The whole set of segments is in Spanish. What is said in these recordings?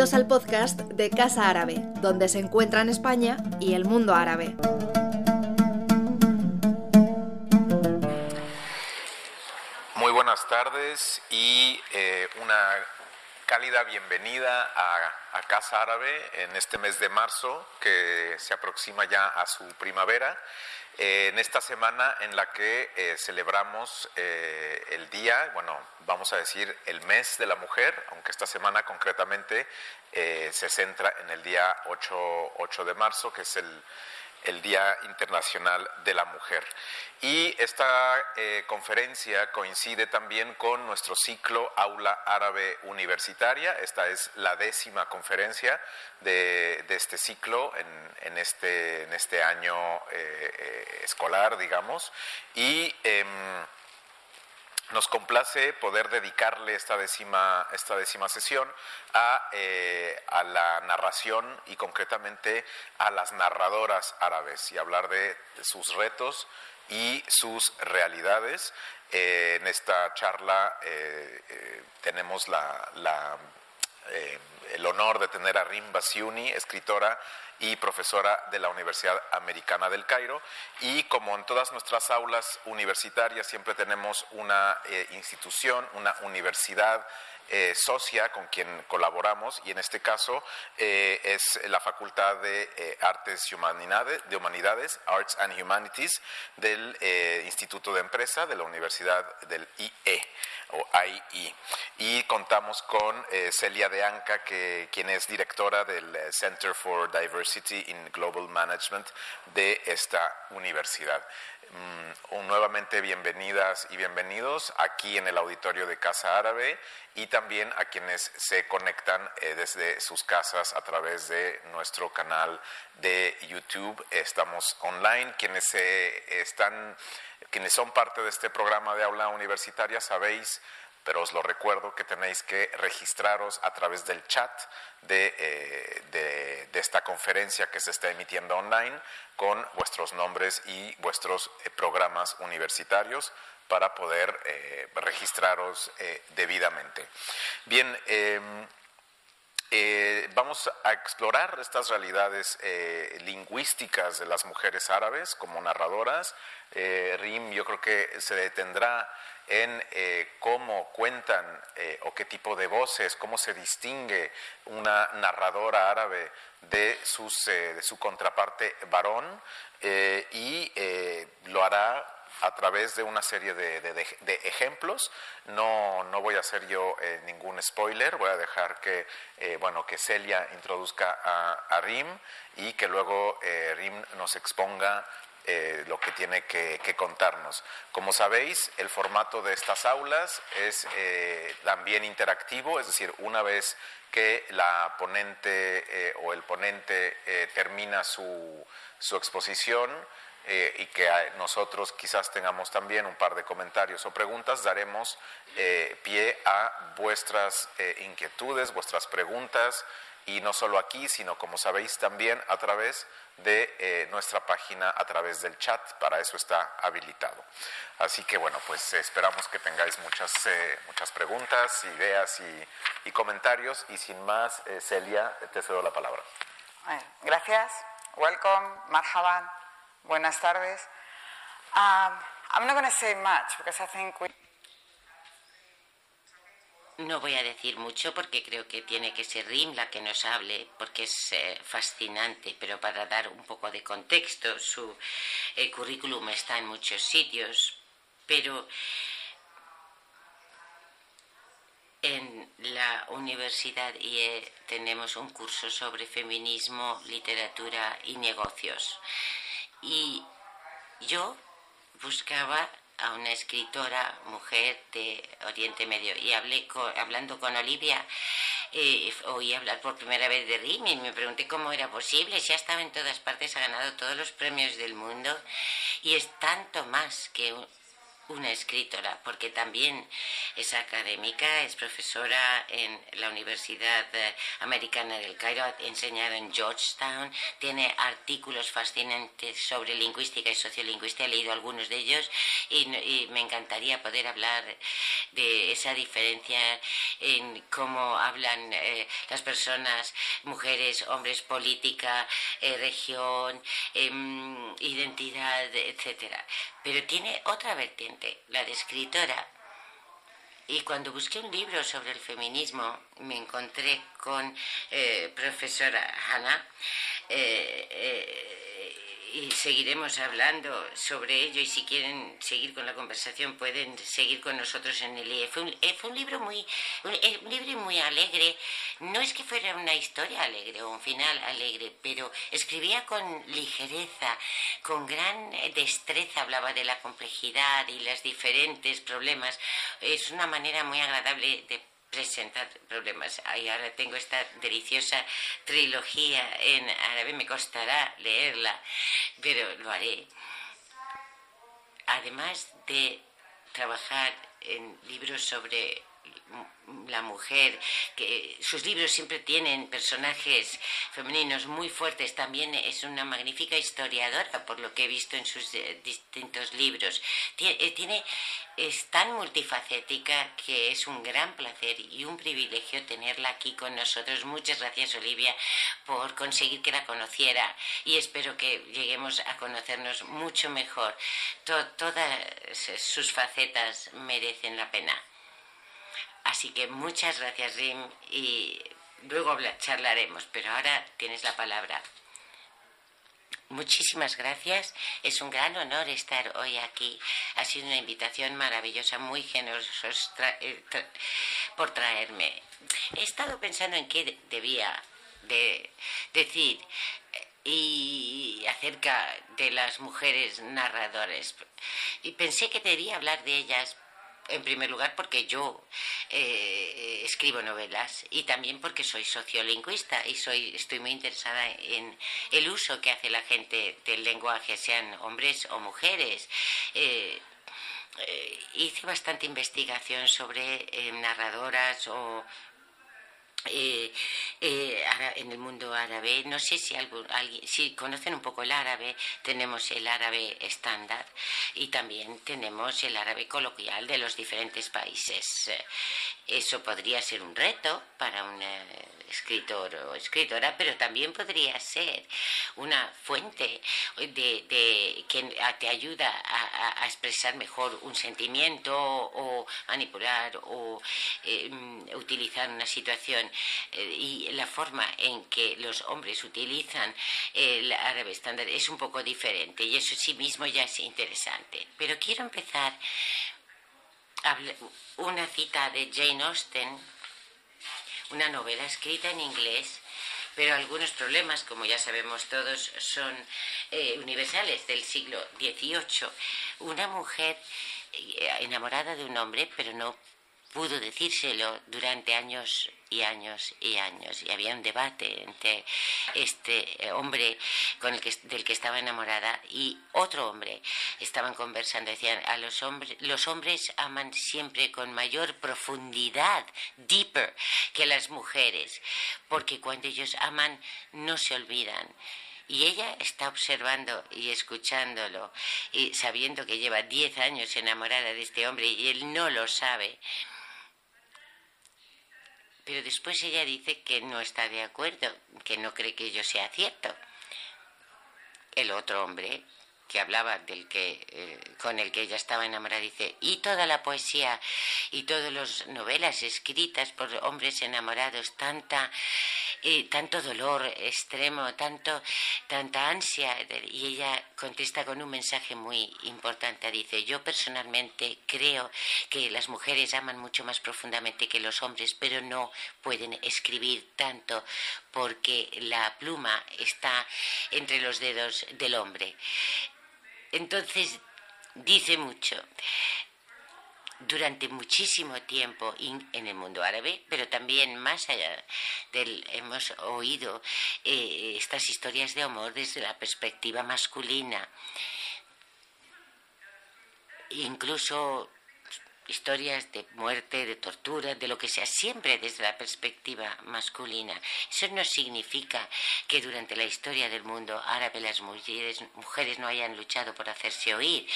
Al podcast de Casa Árabe, donde se encuentran España y el mundo árabe. Muy buenas tardes y eh, una cálida bienvenida a, Casa Árabe en este mes de marzo que se aproxima ya a su primavera. Eh, en esta semana en la que eh, celebramos eh, el día, bueno, vamos a decir el mes de la mujer, aunque esta semana concretamente se centra en el día 8, 8 de marzo, que es el, el Día Internacional de la Mujer. Y esta eh, conferencia coincide también con nuestro ciclo Aula Árabe Universitaria. Esta es la décima conferencia de, este ciclo en, este, en este año eh, eh, escolar, digamos. Y em, nos complace poder dedicarle esta décima, esta décima sesión eh, a, la narración y concretamente a las narradoras árabes y hablar de, sus retos y sus realidades. Eh, en esta charla eh, tenemos la, el honor de tener a Rim Basiuni, escritora y profesora de la Universidad Americana del Cairo. Y como en todas nuestras aulas universitarias siempre tenemos una eh, institución, una universidad eh, socia con quien colaboramos y en este caso eh, es la Facultad de Artes y Humanidades, de Humanidades, Arts and Humanities del Instituto de Empresa de la Universidad del IE o IE. Y contamos con Celia de Anca, que, quien es directora del Center for Diversity in Global Management de esta universidad. Mm, nuevamente bienvenidas y bienvenidos aquí en el auditorio de Casa Árabe y también a quienes se conectan eh, desde sus casas a través de nuestro canal de YouTube. Estamos online. Quienes están, quienes son parte de este programa de aula universitaria, sabéis pero os lo recuerdo que tenéis que registraros a través del chat de, eh, esta conferencia que se está emitiendo online con vuestros nombres y vuestros eh, programas universitarios para poder eh, registraros debidamente. Bien, em, vamos a explorar estas realidades lingüísticas de las mujeres árabes como narradoras. Rim yo creo que se detendrá en eh, cómo cuentan eh, o qué tipo de voces, cómo se distingue una narradora árabe de, eh, su contraparte varón y lo hará a través de una serie de, ejemplos. No, no, voy a hacer yo ningún spoiler, voy a dejar que, bueno, que Celia introduzca a, Rim y que luego Rim nos exponga eh, lo que tiene que, contarnos. Como sabéis, el formato de estas aulas es eh, también interactivo, es decir, una vez que la ponente eh, o el ponente termina su, su exposición, y que nosotros quizás tengamos también un par de comentarios o preguntas, daremos pie a vuestras inquietudes, vuestras preguntas, y no solo aquí, sino como sabéis también a través de eh, nuestra página, a través del chat, para eso está habilitado. Así que bueno, pues esperamos que tengáis muchas, eh, muchas preguntas, ideas y, comentarios y sin más, eh, Celia, te cedo la palabra. Gracias, welcome, marhaban, buenas tardes. Um, I'm not going to say much because I think we no voy a decir mucho porque creo que tiene que ser Rim la que nos hable, porque es eh, fascinante, pero para dar un poco de contexto, su currículum está en muchos sitios, pero en la Universidad IE tenemos un curso sobre feminismo, literatura y negocios. Y yo buscaba a una escritora mujer de Oriente Medio y hablé hablando con Olivia eh, oí hablar por primera vez de Rimi y me pregunté cómo era posible si ha estado en todas partes ha ganado todos los premios del mundo y es tanto más que una escritora, porque también es académica, es profesora en la Universidad eh, Americana del Cairo, ha enseñado en Georgetown, tiene artículos fascinantes sobre lingüística y sociolingüística, he leído algunos de ellos y, me encantaría poder hablar de esa diferencia en cómo hablan eh, las personas, mujeres, hombres, política, eh, región, em, identidad, etcétera. Pero tiene otra vertiente, la de escritora. Y cuando busqué un libro sobre el feminismo, me encontré con eh, profesora Hannah. Eh, eh, y seguiremos hablando sobre ello y si quieren seguir con la conversación pueden seguir con nosotros en el IE. Fue un, eh, fue libro muy eh, un, libro muy alegre. No es que fuera una historia alegre o un final alegre, pero escribía con ligereza, con gran destreza, hablaba de la complejidad y los diferentes problemas. Es una manera muy agradable de presentar problemas. Y ahora tengo esta deliciosa trilogía en árabe, me costará leerla, pero lo haré. Además de trabajar en libros sobre la mujer, que sus libros siempre tienen personajes femeninos muy fuertes, también es una magnífica historiadora, por lo que he visto en sus eh, distintos libros. Eh, tiene, es tan multifacética que es un gran placer y un privilegio tenerla aquí con nosotros. Muchas gracias, Olivia, por conseguir que la conociera y espero que lleguemos a conocernos mucho mejor. todas sus facetas merecen la pena. Así que muchas gracias, Rim, y luego charlaremos, pero ahora tienes la palabra. Muchísimas gracias. Es un gran honor estar hoy aquí. Ha sido una invitación maravillosa, muy generosa eh, por traerme. He estado pensando en qué debía de decir eh, y acerca de las mujeres narradores. Y pensé que debía hablar de ellas en primer lugar porque yo eh, escribo novelas y también porque soy sociolingüista y soy estoy muy interesada en el uso que hace la gente del lenguaje, sean hombres o mujeres. Eh, eh, hice bastante investigación sobre narradoras o eh, eh, en el mundo árabe. No sé si, alguien, si conocen un poco el árabe, tenemos el árabe estándar y también tenemos el árabe coloquial de los diferentes países. Eso podría ser un reto para un eh, escritor o escritora, pero también podría ser una fuente de, que te ayuda a, expresar mejor un sentimiento o manipular o mm, utilizar una situación eh, y la forma en que los hombres utilizan el árabe estándar es un poco diferente y eso sí mismo ya es interesante. Pero quiero empezar una cita de Jane Austen, una novela escrita en inglés, pero algunos problemas, como ya sabemos todos, son eh, universales del siglo XVIII. Una mujer eh, enamorada de un hombre, pero no pudo decírselo durante años y años y años. Y había un debate entre este eh, hombre con el que, del que estaba enamorada y otro hombre. Estaban conversando, decían, a los hombres, los hombres aman siempre con mayor profundidad, deeper, que las mujeres, porque cuando ellos aman no se olvidan. Y ella está observando y escuchándolo y sabiendo que lleva 10 años enamorada de este hombre y él no lo sabe. Pero después ella dice que no está de acuerdo, que no cree que ello sea cierto. El otro hombre que hablaba del que eh, con el que ella estaba enamorada dice y toda la poesía y todas las novelas escritas por hombres enamorados tanta tanto dolor extremo, tanto, tanta ansia. Y ella contesta con un mensaje muy importante. Dice, yo personalmente creo que las mujeres aman mucho más profundamente que los hombres, pero no pueden escribir tanto porque la pluma está entre los dedos del hombre. Entonces, dice mucho durante muchísimo tiempo en el mundo árabe, pero también más allá del hemos oído eh, estas historias de amor desde la perspectiva masculina. incluso historias de muerte, de tortura, de lo que sea, siempre desde la perspectiva masculina. Eso no significa que durante la historia del mundo árabe las mujeres, no hayan luchado por hacerse oír.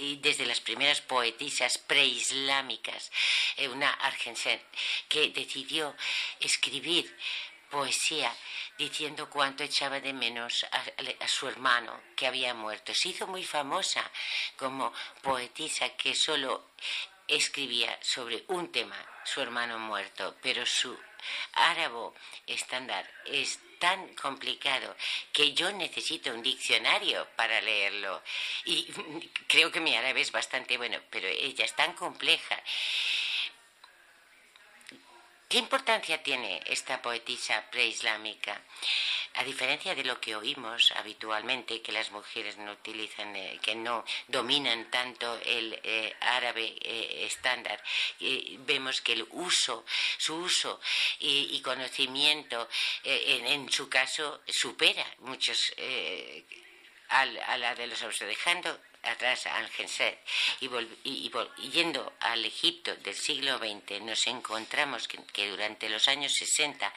y desde las primeras poetisas preislámicas, eh, una argentina que decidió escribir poesía diciendo cuánto echaba de menos a, su hermano que había muerto. Se hizo muy famosa como poetisa que solo escribía sobre un tema, su hermano muerto, pero su árabe estándar es tan complicado que yo necesito un diccionario para leerlo. Y creo que mi árabe es bastante bueno, pero ella es tan compleja ¿Qué importancia tiene esta poetisa preislámica? A diferencia de lo que oímos habitualmente, que las mujeres no utilizan, eh, que no dominan tanto el eh, árabe eh, estándar, vemos que el uso, su uso y, conocimiento, en, su caso, supera muchos a la de los otros, dejando atrás al Genset y, y, yendo al Egipto del siglo XX, nos encontramos que, durante los años 60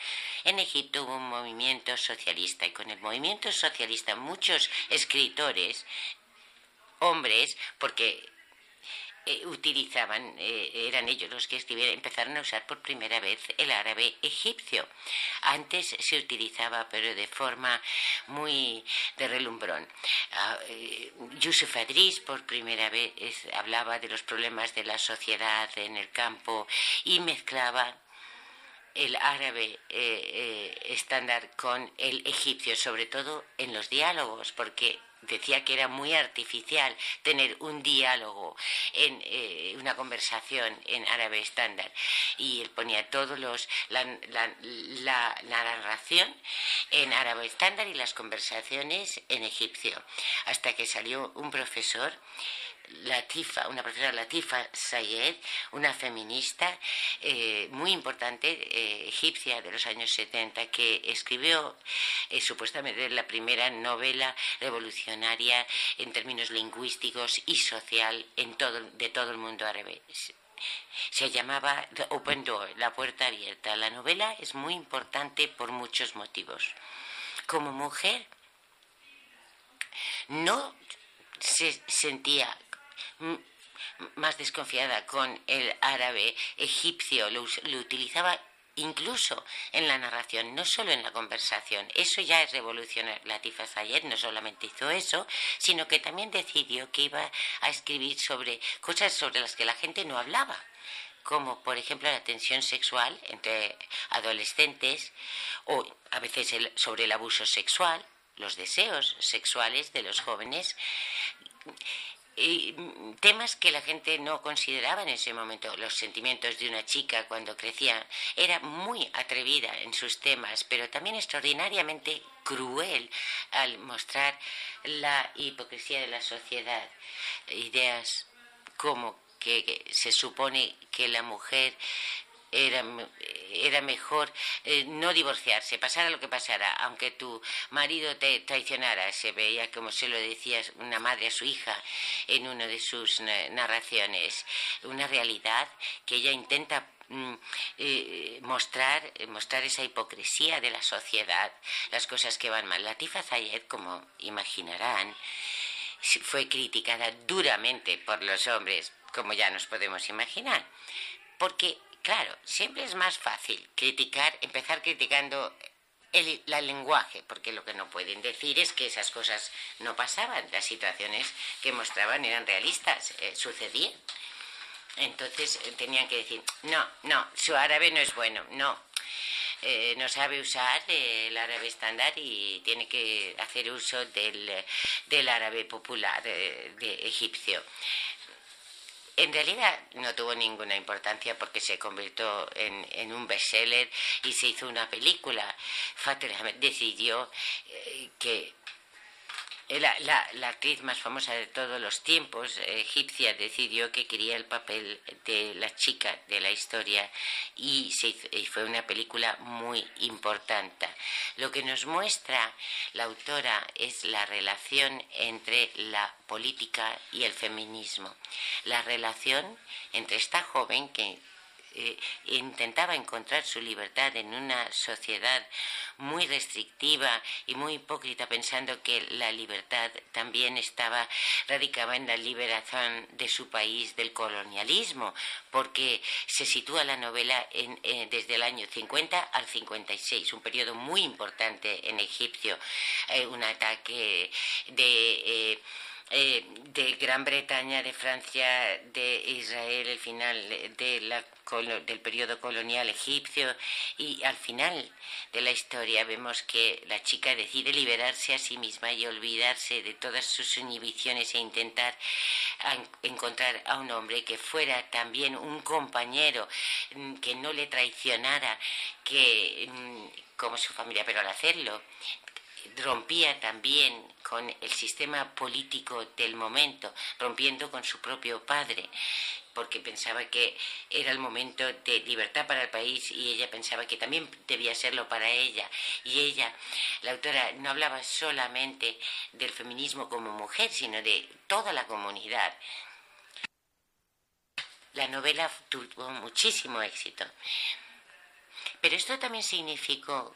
en Egipto hubo un movimiento socialista y con el movimiento socialista muchos escritores, hombres, porque eh, utilizaban, eh, eran ellos los que empezaron a usar por primera vez el árabe egipcio. Antes se utilizaba, pero de forma muy de relumbrón. Uh, Yusuf Adris por primera vez hablaba de los problemas de la sociedad en el campo y mezclaba el árabe estándar con el egipcio, sobre todo en los diálogos, porque decía que era muy artificial tener un diálogo en eh, una conversación en árabe estándar. Y él ponía todos los la, la, narración en árabe estándar y las conversaciones en egipcio. Hasta que salió un profesor Latifa, una profesora Latifa Sayed, una feminista eh, muy importante, eh, egipcia de los años 70, que escribió eh, supuestamente la primera novela revolucionaria en términos lingüísticos y social en todo, de todo el mundo árabe. Se llamaba The Open Door, la puerta abierta. La novela es muy importante por muchos motivos. Como mujer, no se sentía más desconfiada con el árabe egipcio, lo, utilizaba incluso en la narración, no solo en la conversación. Eso ya es revolucionario. Latifa Sayed no solamente hizo eso, sino que también decidió que iba a escribir sobre cosas sobre las que la gente no hablaba como por ejemplo la tensión sexual entre adolescentes o a veces sobre el abuso sexual, los deseos sexuales de los jóvenes y mm, temas que la gente no consideraba en ese momento. Los sentimientos de una chica cuando crecía era muy atrevida en sus temas, pero también extraordinariamente cruel al mostrar la hipocresía de la sociedad. Ideas como que se supone que la mujer era, era mejor eh, no divorciarse, pasara lo que pasara, aunque tu marido te traicionara, se veía como se lo decía una madre a su hija en una de sus narraciones, una realidad que ella intenta mm, eh, mostrar, mostrar esa hipocresía de la sociedad, las cosas que van mal. Latifa Zayed, como imaginarán, fue criticada duramente por los hombres, como ya nos podemos imaginar, porque Claro, siempre es más fácil criticar, empezar criticando el lenguaje, porque lo que no pueden decir es que esas cosas no pasaban, las situaciones que mostraban eran realistas, eh, sucedían. Entonces eh, tenían que decir, no, no, su árabe no es bueno, no, eh, no sabe usar el árabe estándar y tiene que hacer uso del, del árabe popular de egipcio. En realidad no tuvo ninguna importancia porque se convirtió en, un bestseller y se hizo una película. Fatel decidió eh, que Eh, la, actriz más famosa de todos los tiempos, egipcia, decidió que quería el papel de la chica de la historia y, fue una película muy importante. Lo que nos muestra la autora es la relación entre la política y el feminismo. La relación entre esta joven que eh, intentaba encontrar su libertad en una sociedad muy restrictiva y muy hipócrita, pensando que la libertad también estaba radicaba en la liberación de su país del colonialismo, porque se sitúa la novela en, eh, desde el año 50 al 56, un periodo muy importante en Egipcio, eh, un ataque de eh, de Gran Bretaña, de Francia, de Israel, el final del periodo colonial egipcio. Y al final de la historia vemos que la chica decide liberarse a sí misma y olvidarse de todas sus inhibiciones e intentar encontrar a un hombre que fuera también un compañero, mm, que no le traicionara, que mm, como su familia, pero al hacerlo rompía también con el sistema político del momento, rompiendo con su propio padre, porque pensaba que era el momento de libertad para el país y ella pensaba que también debía serlo para ella. Y ella, la autora, no hablaba solamente del feminismo como mujer, sino de toda la comunidad. La novela tuvo muchísimo éxito. Pero esto también significó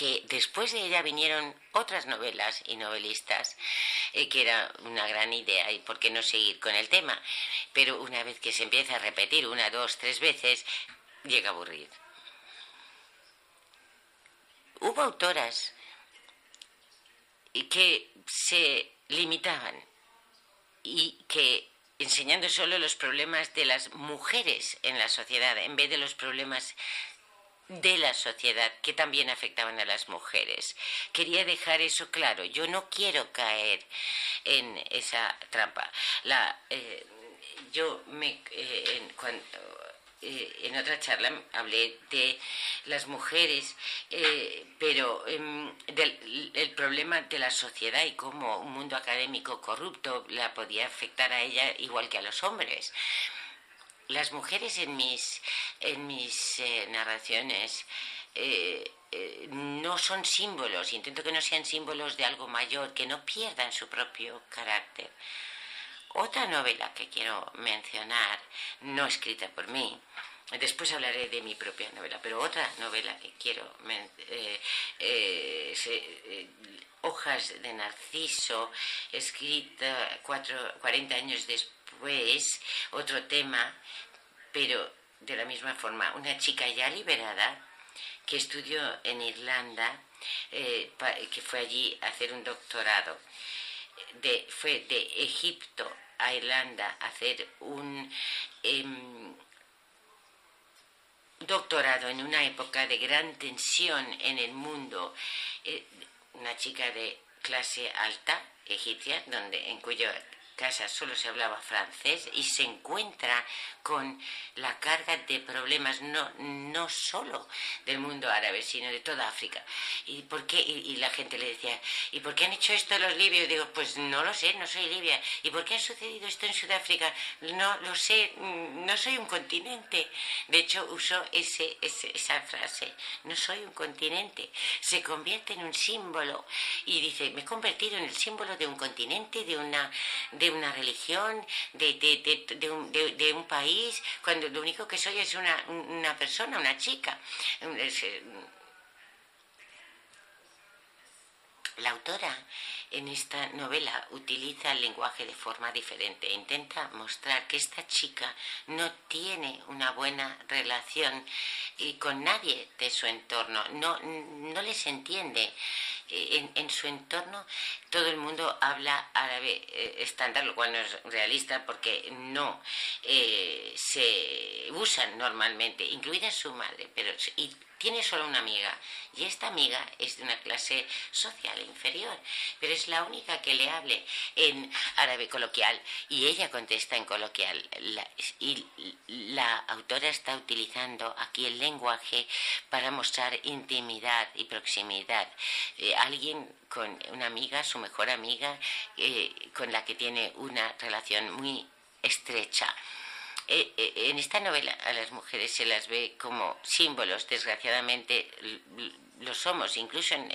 que después de ella vinieron otras novelas y novelistas, eh, que era una gran idea y por qué no seguir con el tema. Pero una vez que se empieza a repetir una, dos, tres veces, llega a aburrir. Hubo autoras que se limitaban y que enseñando solo los problemas de las mujeres en la sociedad en vez de los problemas de la sociedad que también afectaban a las mujeres. Quería dejar eso claro. Yo no quiero caer en esa trampa. La, eh, yo me, eh, en, cuando, eh, en otra charla hablé de las mujeres, pero em, del el problema de la sociedad y cómo un mundo académico corrupto la podía afectar a ella igual que a los hombres las mujeres en mis, en mis eh, narraciones eh, eh, no son símbolos, intento que no sean símbolos de algo mayor, que no pierdan su propio carácter. Otra novela que quiero mencionar, no escrita por mí, después hablaré de mi propia novela, pero otra novela que quiero Hojas de Narciso, escrita cuatro, 40 años después pues otro tema, pero de la misma forma, una chica ya liberada que estudió en Irlanda, eh, que fue allí a hacer un doctorado. De, fue de Egipto a Irlanda a hacer un em, doctorado en una época de gran tensión en el mundo. Eh, una chica de clase alta egipcia, donde, en cuyo casa solo se hablaba francés y se encuentra con la carga de problemas no, no solo del mundo árabe, sino de toda África. ¿Y por qué? Y, la gente le decía, ¿y por qué han hecho esto los libios? digo, pues no lo sé, no soy libia. ¿Y por qué ha sucedido esto en Sudáfrica? No lo sé, no soy un continente. De hecho, usó ese, esa frase, no soy un continente. Se convierte en un símbolo y dice, me he convertido en el símbolo de un continente, de una... De una religión, de, de, de, un, país, cuando lo único que soy es una, una persona, una chica. Eh, la autora en esta novela utiliza el lenguaje de forma diferente. Intenta mostrar que esta chica no tiene una buena relación con nadie de su entorno, no, no les entiende en, su entorno todo el mundo habla árabe eh, estándar, lo cual no es realista porque no eh, se usan normalmente, incluida su madre, pero tiene solo una amiga y esta amiga es de una clase social inferior, pero es la única que le hable en árabe coloquial y ella contesta en coloquial. y la autora está utilizando aquí el lenguaje para mostrar intimidad y proximidad. Eh, alguien con una amiga, su mejor amiga, con la que tiene una relación muy estrecha. En esta novela a las mujeres se las ve como símbolos, desgraciadamente lo somos, incluso en,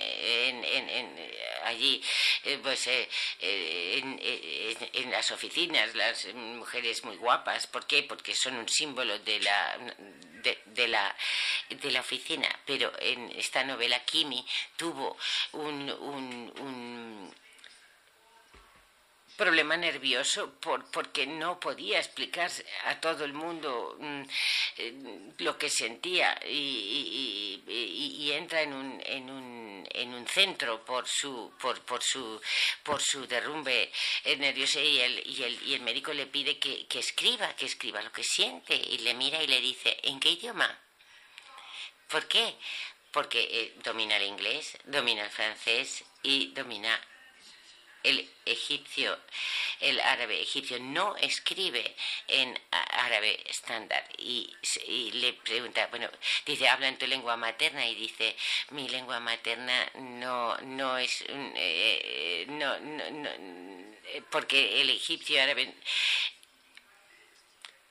allí, eh, pues eh, eh, en, las oficinas, las mujeres muy guapas. ¿Por qué? Porque son un símbolo de la, de, la, de la oficina. Pero en esta novela, Kimi tuvo un, un problema nervioso por, porque no podía explicar a todo el mundo mm, eh, lo que sentía y, y, entra en un, en un, en un centro por su, por, por su, por su derrumbe nervioso y el, y el, y el médico le pide que, que escriba, que escriba lo que siente y le mira y le dice, ¿en qué idioma? ¿Por qué? Porque eh, domina el inglés, domina el francés y domina el egipcio, el árabe egipcio no escribe en árabe estándar y, le pregunta, bueno, dice, habla en tu lengua materna y dice, mi lengua materna no, no es, eh, no, no, no, porque el egipcio árabe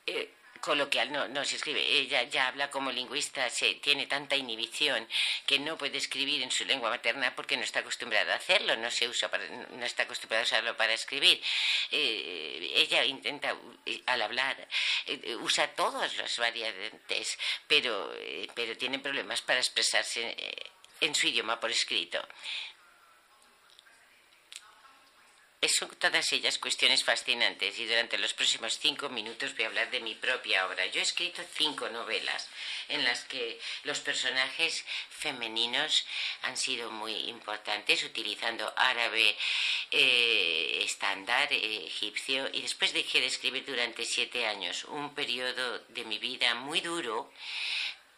eh, coloquial, no, no se escribe. Ella ya habla como lingüista, se tiene tanta inhibición que no puede escribir en su lengua materna porque no está acostumbrada a hacerlo, no se usa no está acostumbrada a usarlo para escribir. Eh, ella intenta eh, al hablar eh, usa todas las variantes, pero pero tiene problemas para expresarse en su idioma por escrito. Son todas ellas cuestiones fascinantes y durante los próximos cinco minutos voy a hablar de mi propia obra. Yo he escrito cinco novelas en las que los personajes femeninos han sido muy importantes utilizando árabe eh, estándar, eh, egipcio y después dejé de escribir durante siete años, un periodo de mi vida muy duro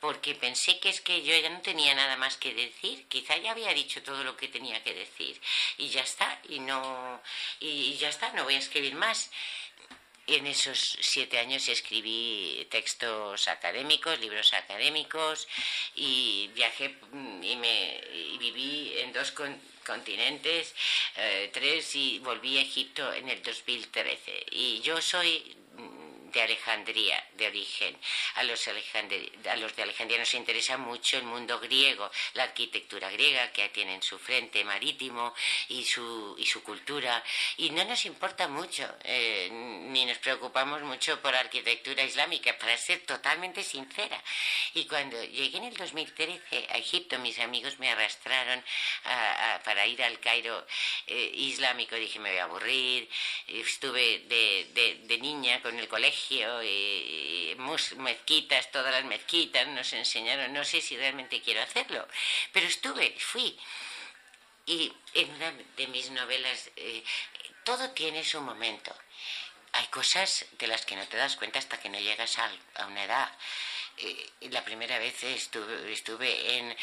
porque pensé que es que yo ya no tenía nada más que decir, quizá ya había dicho todo lo que tenía que decir y ya está, y no y ya está, no voy a escribir más. En esos siete años escribí textos académicos, libros académicos y viajé mm, y, me, viví en dos continentes, eh, tres y volví a Egipto en el 2013. Y yo soy de Alejandría, de origen. A los, a los de Alejandría nos interesa mucho el mundo griego, la arquitectura griega que tiene en su frente marítimo y su, y su cultura. Y no nos importa mucho, eh, ni nos preocupamos mucho por arquitectura islámica, para ser totalmente sincera. Y cuando llegué en el 2013 a Egipto, mis amigos me arrastraron para ir al Cairo eh, islámico. Dije, me voy a aburrir. Estuve de, de niña con el colegio y, mezquitas, todas las mezquitas nos enseñaron, no sé si realmente quiero hacerlo, pero estuve, fui. Y en una de mis novelas, eh, todo tiene su momento. Hay cosas de las que no te das cuenta hasta que no llegas a una edad. Eh, la primera vez estuve, estuve en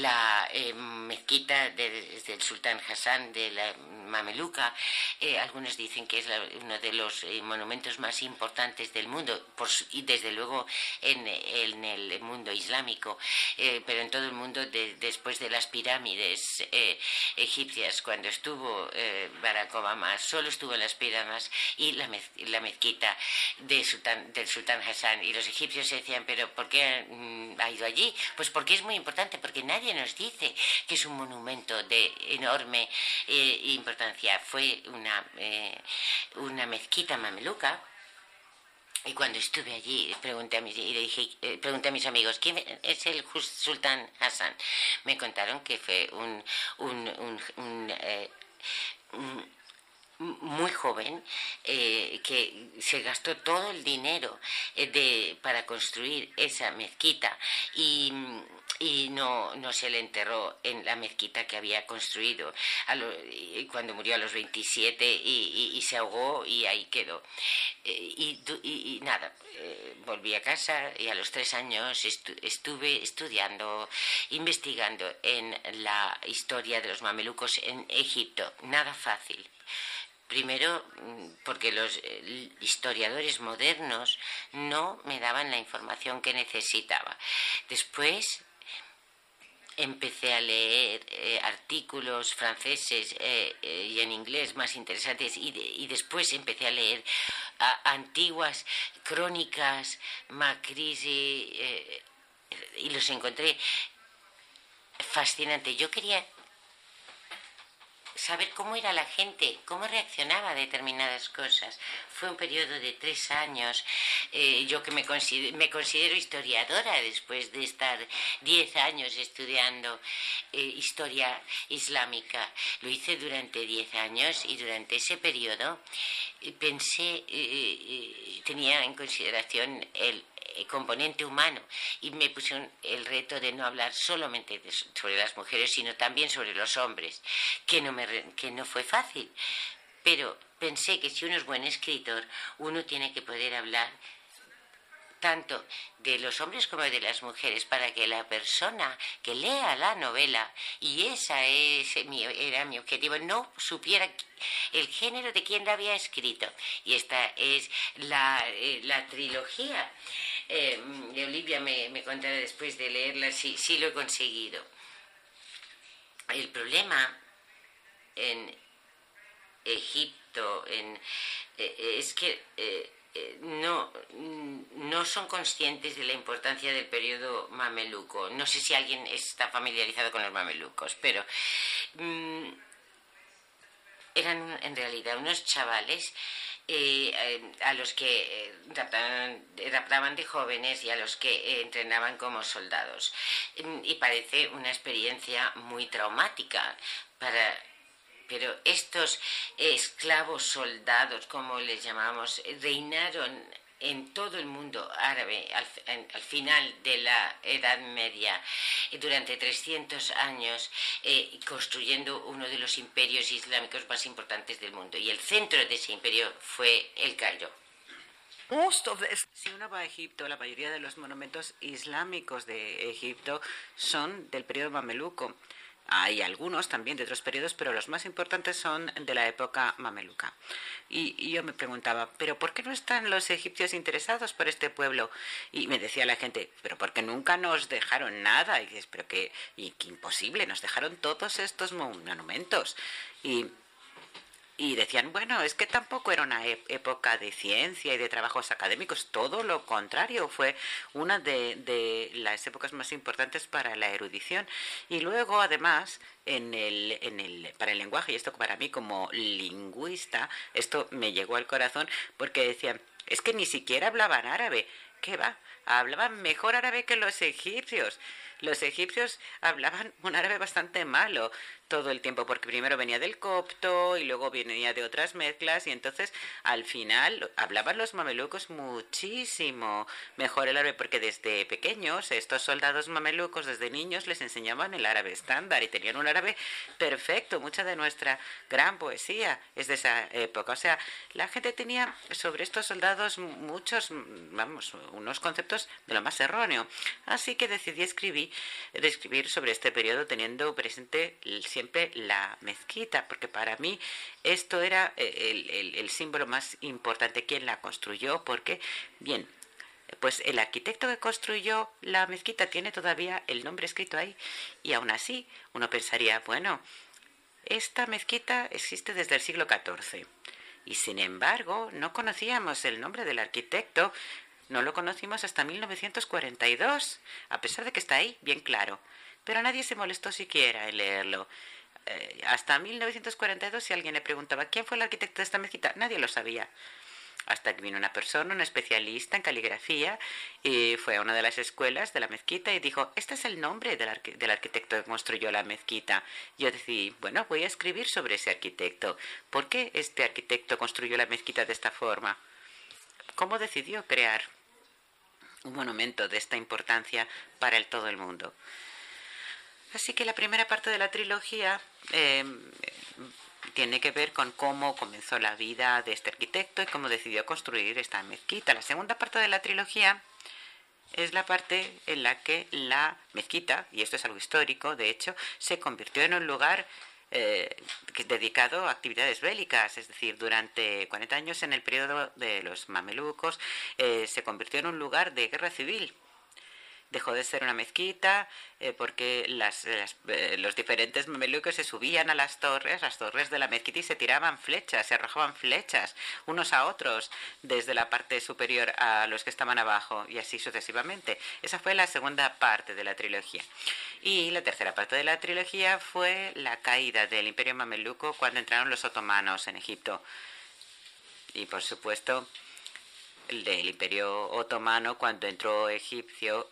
la eh, mezquita del sultán Hassan de la Mameluca. Eh, algunos dicen que es uno de los monumentos más importantes del mundo, y desde luego en, el mundo islámico, pero en todo el mundo después de las pirámides egipcias, cuando estuvo Barack Obama, solo estuvo en las pirámides y la, mezquita del sultán Hassan. Y los egipcios decían, pero ¿Por qué mm, ha ido allí? Pues porque es muy importante, porque nadie nos dice que es un monumento de enorme eh, importancia. Fue una, eh, una mezquita mameluca y cuando estuve allí, pregunté a mis, y dije, eh, pregunté a mis amigos, ¿quién es el sultán Hassan? Me contaron que fue un muy joven eh, que se gastó todo el dinero eh, de, para construir esa mezquita y, y no, no, se le enterró en la mezquita que había construido cuando murió a los 27 y, y, se ahogó y ahí quedó. Eh, y, nada, volví a casa y a los tres años estuve estudiando, investigando en la historia de los mamelucos en Egipto. Nada fácil. Primero, mm, porque los eh, historiadores modernos no me daban la información que necesitaba. Después, empecé a leer eh, artículos franceses eh, y en inglés más interesantes y, después empecé a leer antiguas crónicas Macris y los encontré fascinantes. Yo quería saber cómo era la gente, cómo reaccionaba a determinadas cosas. Fue un periodo de tres años. Eh, yo que me considero, me considero, historiadora después de estar diez años estudiando eh, historia islámica. Lo hice durante diez años y durante ese periodo eh, pensé, tenía en consideración el componente humano y me puse el reto de no hablar solamente sobre las mujeres, sino también sobre los hombres, que no, me, que no fue fácil. Pero pensé que si uno es buen escritor, uno tiene que poder hablar tanto de los hombres como de las mujeres, para que la persona que lea la novela, y esa es era mi objetivo, no supiera el género de quien la había escrito. Y esta es la, eh, trilogía. Eh, Olivia me, me, contará después de leerla si, si lo he conseguido. El problema en Egipto en, eh, es que eh, no, no son conscientes de la importancia del periodo mameluco. No sé si alguien está familiarizado con los mamelucos, pero mm, eran en realidad unos chavales eh, eh, a los que raptaban, de jóvenes y a los que entrenaban como soldados. Mm, y parece una experiencia muy traumática para pero estos esclavos soldados, como les llamamos, reinaron en todo el mundo árabe al, final de la Edad Media durante 300 años eh, construyendo uno de los imperios islámicos más importantes del mundo y el centro de ese imperio fue el Cairo. Si uno va a Egipto, la mayoría de los monumentos islámicos de Egipto son del periodo mameluco. Hay algunos también de otros periodos, pero los más importantes son de la época mameluca. Y, yo me preguntaba, ¿pero por qué no están los egipcios interesados por este pueblo? Y me decía la gente, ¿pero porque nunca nos dejaron nada? Y dices, ¿pero qué? Y qué imposible, nos dejaron todos estos monumentos. Y y decían, bueno, es que tampoco era una época de ciencia y de trabajos académicos, todo lo contrario, fue una de, las épocas más importantes para la erudición. Y luego, además, en el, en el, para el lenguaje, y esto para mí como lingüista, esto me llegó al corazón porque decían, es que ni siquiera hablaban árabe. ¿Qué va? Hablaban mejor árabe que los egipcios. Los egipcios hablaban un árabe bastante malo todo el tiempo, porque primero venía del copto y luego venía de otras mezclas, y entonces al final hablaban los mamelucos muchísimo mejor el árabe, porque desde pequeños estos soldados mamelucos, desde niños, les enseñaban el árabe estándar y tenían un árabe perfecto. Mucha de nuestra gran poesía es de esa época. O sea, la gente tenía sobre estos soldados muchos, vamos, unos conceptos de lo más erróneo. Así que decidí escribir, escribir sobre este periodo teniendo presente el siempre la mezquita, porque para mí esto era eh, el, símbolo más importante. ¿Quién la construyó? Porque, bien, pues el arquitecto que construyó la mezquita tiene todavía el nombre escrito ahí y aún así uno pensaría, bueno, esta mezquita existe desde el siglo XIV y sin embargo no conocíamos el nombre del arquitecto, no lo conocimos hasta 1942, a pesar de que está ahí, bien claro pero nadie se molestó siquiera en leerlo. Eh, hasta 1942, si alguien le preguntaba quién fue el arquitecto de esta mezquita, nadie lo sabía. Hasta que vino una persona, un especialista en caligrafía, y fue a una de las escuelas de la mezquita y dijo, este es el nombre del, del arquitecto que construyó la mezquita. Yo decidí, bueno, voy a escribir sobre ese arquitecto. ¿Por qué este arquitecto construyó la mezquita de esta forma? ¿Cómo decidió crear un monumento de esta importancia para el todo el mundo? Así que la primera parte de la trilogía eh, tiene que ver con cómo comenzó la vida de este arquitecto y cómo decidió construir esta mezquita. La segunda parte de la trilogía es la parte en la que la mezquita, y esto es algo histórico, de hecho, se convirtió en un lugar eh, dedicado a actividades bélicas, es decir, durante 40 años en el periodo de los mamelucos eh, se convirtió en un lugar de guerra civil dejó de ser una mezquita eh, porque las, eh, los diferentes mamelucos se subían a las torres, las torres de la mezquita y se tiraban flechas, se arrojaban flechas unos a otros desde la parte superior a los que estaban abajo y así sucesivamente. Esa fue la segunda parte de la trilogía. Y la tercera parte de la trilogía fue la caída del imperio mameluco cuando entraron los otomanos en Egipto. Y por supuesto, del Imperio Otomano cuando entró Egipto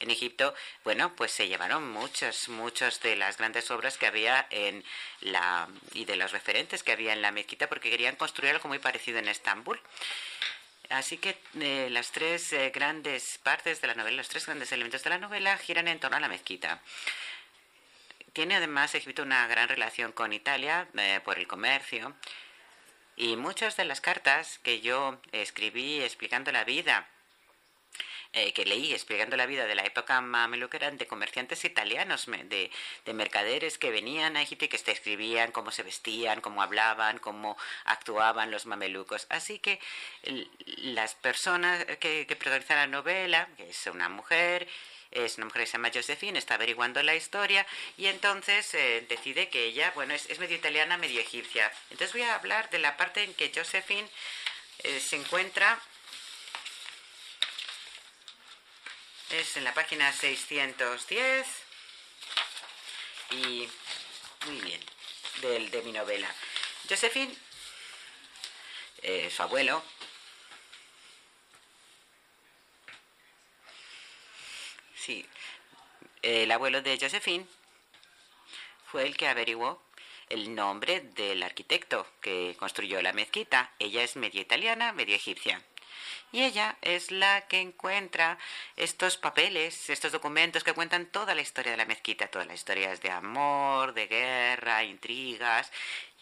en Egipto, bueno, pues se llevaron muchas, muchas de las grandes obras que había en la y de los referentes que había en la mezquita porque querían construir algo muy parecido en Estambul. Así que eh, las tres eh, grandes partes de la novela, los tres grandes elementos de la novela giran en torno a la mezquita. Tiene además Egipto una gran relación con Italia eh, por el comercio y muchas de las cartas que yo escribí explicando la vida, eh, que leí explicando la vida de la época mameluca eran de comerciantes italianos, de, de, mercaderes que venían a Egipto y que te escribían cómo se vestían, cómo hablaban, cómo actuaban los mamelucos. Así que las personas que, que protagonizan la novela, que es una mujer, es una mujer que se llama Josephine, está averiguando la historia y entonces eh, decide que ella, bueno, es, medio italiana, medio egipcia. Entonces voy a hablar de la parte en que Josephine eh, se encuentra, es en la página 610 y muy bien, de, de mi novela. Josephine, eh, su abuelo, Sí. El abuelo de Josephine fue el que averiguó el nombre del arquitecto que construyó la mezquita. Ella es medio italiana, medio egipcia. Y ella es la que encuentra estos papeles, estos documentos que cuentan toda la historia de la mezquita, todas las historias de amor, de guerra, intrigas.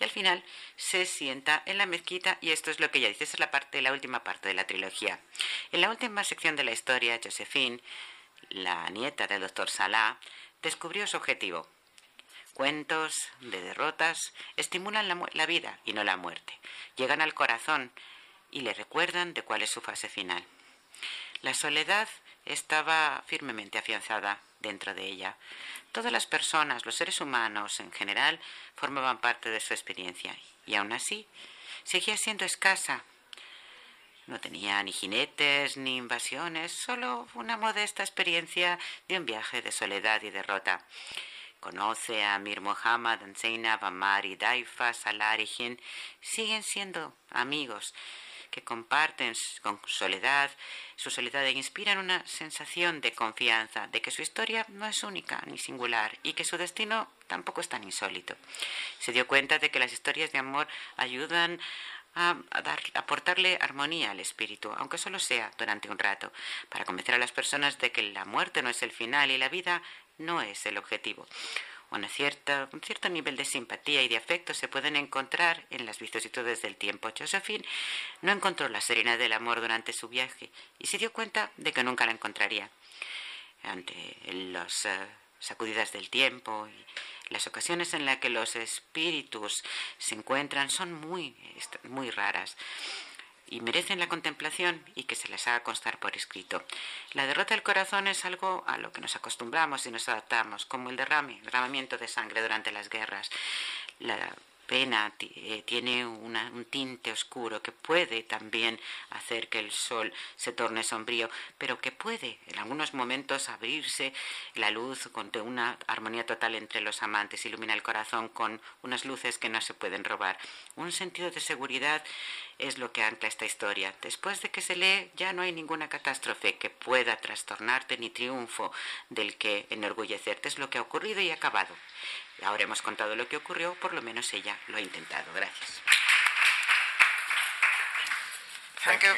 Y al final se sienta en la mezquita y esto es lo que ella dice, es la parte, la última parte de la trilogía. En la última sección de la historia, Josephine la nieta del doctor Salah, descubrió su objetivo. Cuentos de derrotas estimulan la, vida y no la muerte. Llegan al corazón y le recuerdan de cuál es su fase final. La soledad estaba firmemente afianzada dentro de ella. Todas las personas, los seres humanos en general, formaban parte de su experiencia y aún así seguía siendo escasa no tenía ni jinetes ni invasiones, solo una modesta experiencia de un viaje de soledad y derrota. Conoce a Mir Muhammad, Zainab, Ammar y Daifa, Salar. Siguen siendo amigos que comparten con soledad, su soledad e inspiran una sensación de confianza, de que su historia no es única ni singular y que su destino tampoco es tan insólito. Se dio cuenta de que las historias de amor ayudan a, dar, aportarle armonía al espíritu, aunque solo sea durante un rato, para convencer a las personas de que la muerte no es el final y la vida no es el objetivo. Una cierta, un cierto nivel de simpatía y de afecto se pueden encontrar en las vicisitudes del tiempo. Josephine no encontró la serenidad del amor durante su viaje y se dio cuenta de que nunca la encontraría. Ante las eh, sacudidas del tiempo y las ocasiones en las que los espíritus se encuentran son muy, muy raras y merecen la contemplación y que se les haga constar por escrito. La derrota del corazón es algo a lo que nos acostumbramos y nos adaptamos, como el derrame, derramamiento de sangre durante las guerras. Pena eh, tiene un tinte oscuro que puede también hacer que el sol se torne sombrío, pero que puede en algunos momentos abrirse la luz con una armonía total entre los amantes, ilumina el corazón con unas luces que no se pueden robar. Un sentido de seguridad es lo que ancla esta historia. Después de que se lee ya no hay ninguna catástrofe que pueda trastornarte ni triunfo del que enorgullecerte. Es lo que ha ocurrido y acabado. Ahora hemos contado lo que ocurrió, por lo menos ella lo ha intentado. Gracias. Thank you.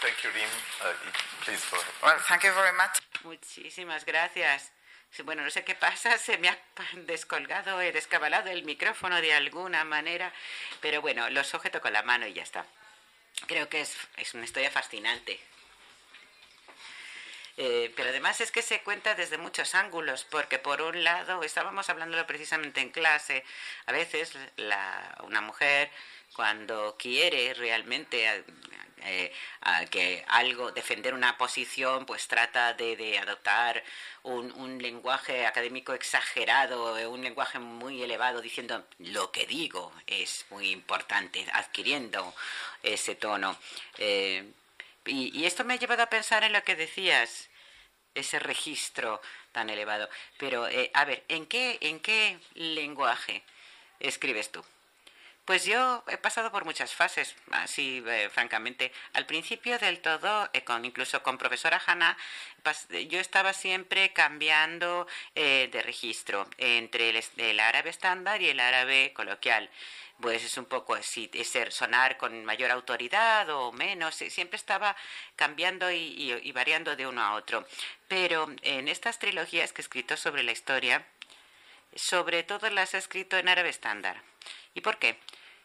Thank you, Rim. Uh, please go ahead. Well, thank you very much. Muchísimas gracias. Bueno, no sé qué pasa, se me ha descolgado, he descabalado el micrófono de alguna manera, pero bueno, lo sujeto con la mano y ya está. Creo que es, es una historia fascinante. Eh, pero además es que se cuenta desde muchos ángulos, porque por un lado, estábamos hablándolo precisamente en clase, a veces la, una mujer cuando quiere realmente eh, que algo, defender una posición, pues trata de, adoptar un, lenguaje académico exagerado, eh, un lenguaje muy elevado, diciendo lo que digo es muy importante, adquiriendo ese tono. Eh, y, esto me ha llevado a pensar en lo que decías, ese registro tan elevado. Pero, a ver, ¿en qué, ¿en qué lenguaje escribes tú? Pues yo he pasado por muchas fases, así eh, francamente. Al principio del todo, eh, con, incluso con profesora Hanna, yo estaba siempre cambiando eh, de registro entre el, árabe estándar y el árabe coloquial pues es un poco es ser, sonar con mayor autoridad o menos, siempre estaba cambiando y, y, variando de uno a otro. Pero en estas trilogías que he escrito sobre la historia, sobre todo las he escrito en árabe estándar. ¿Y por qué?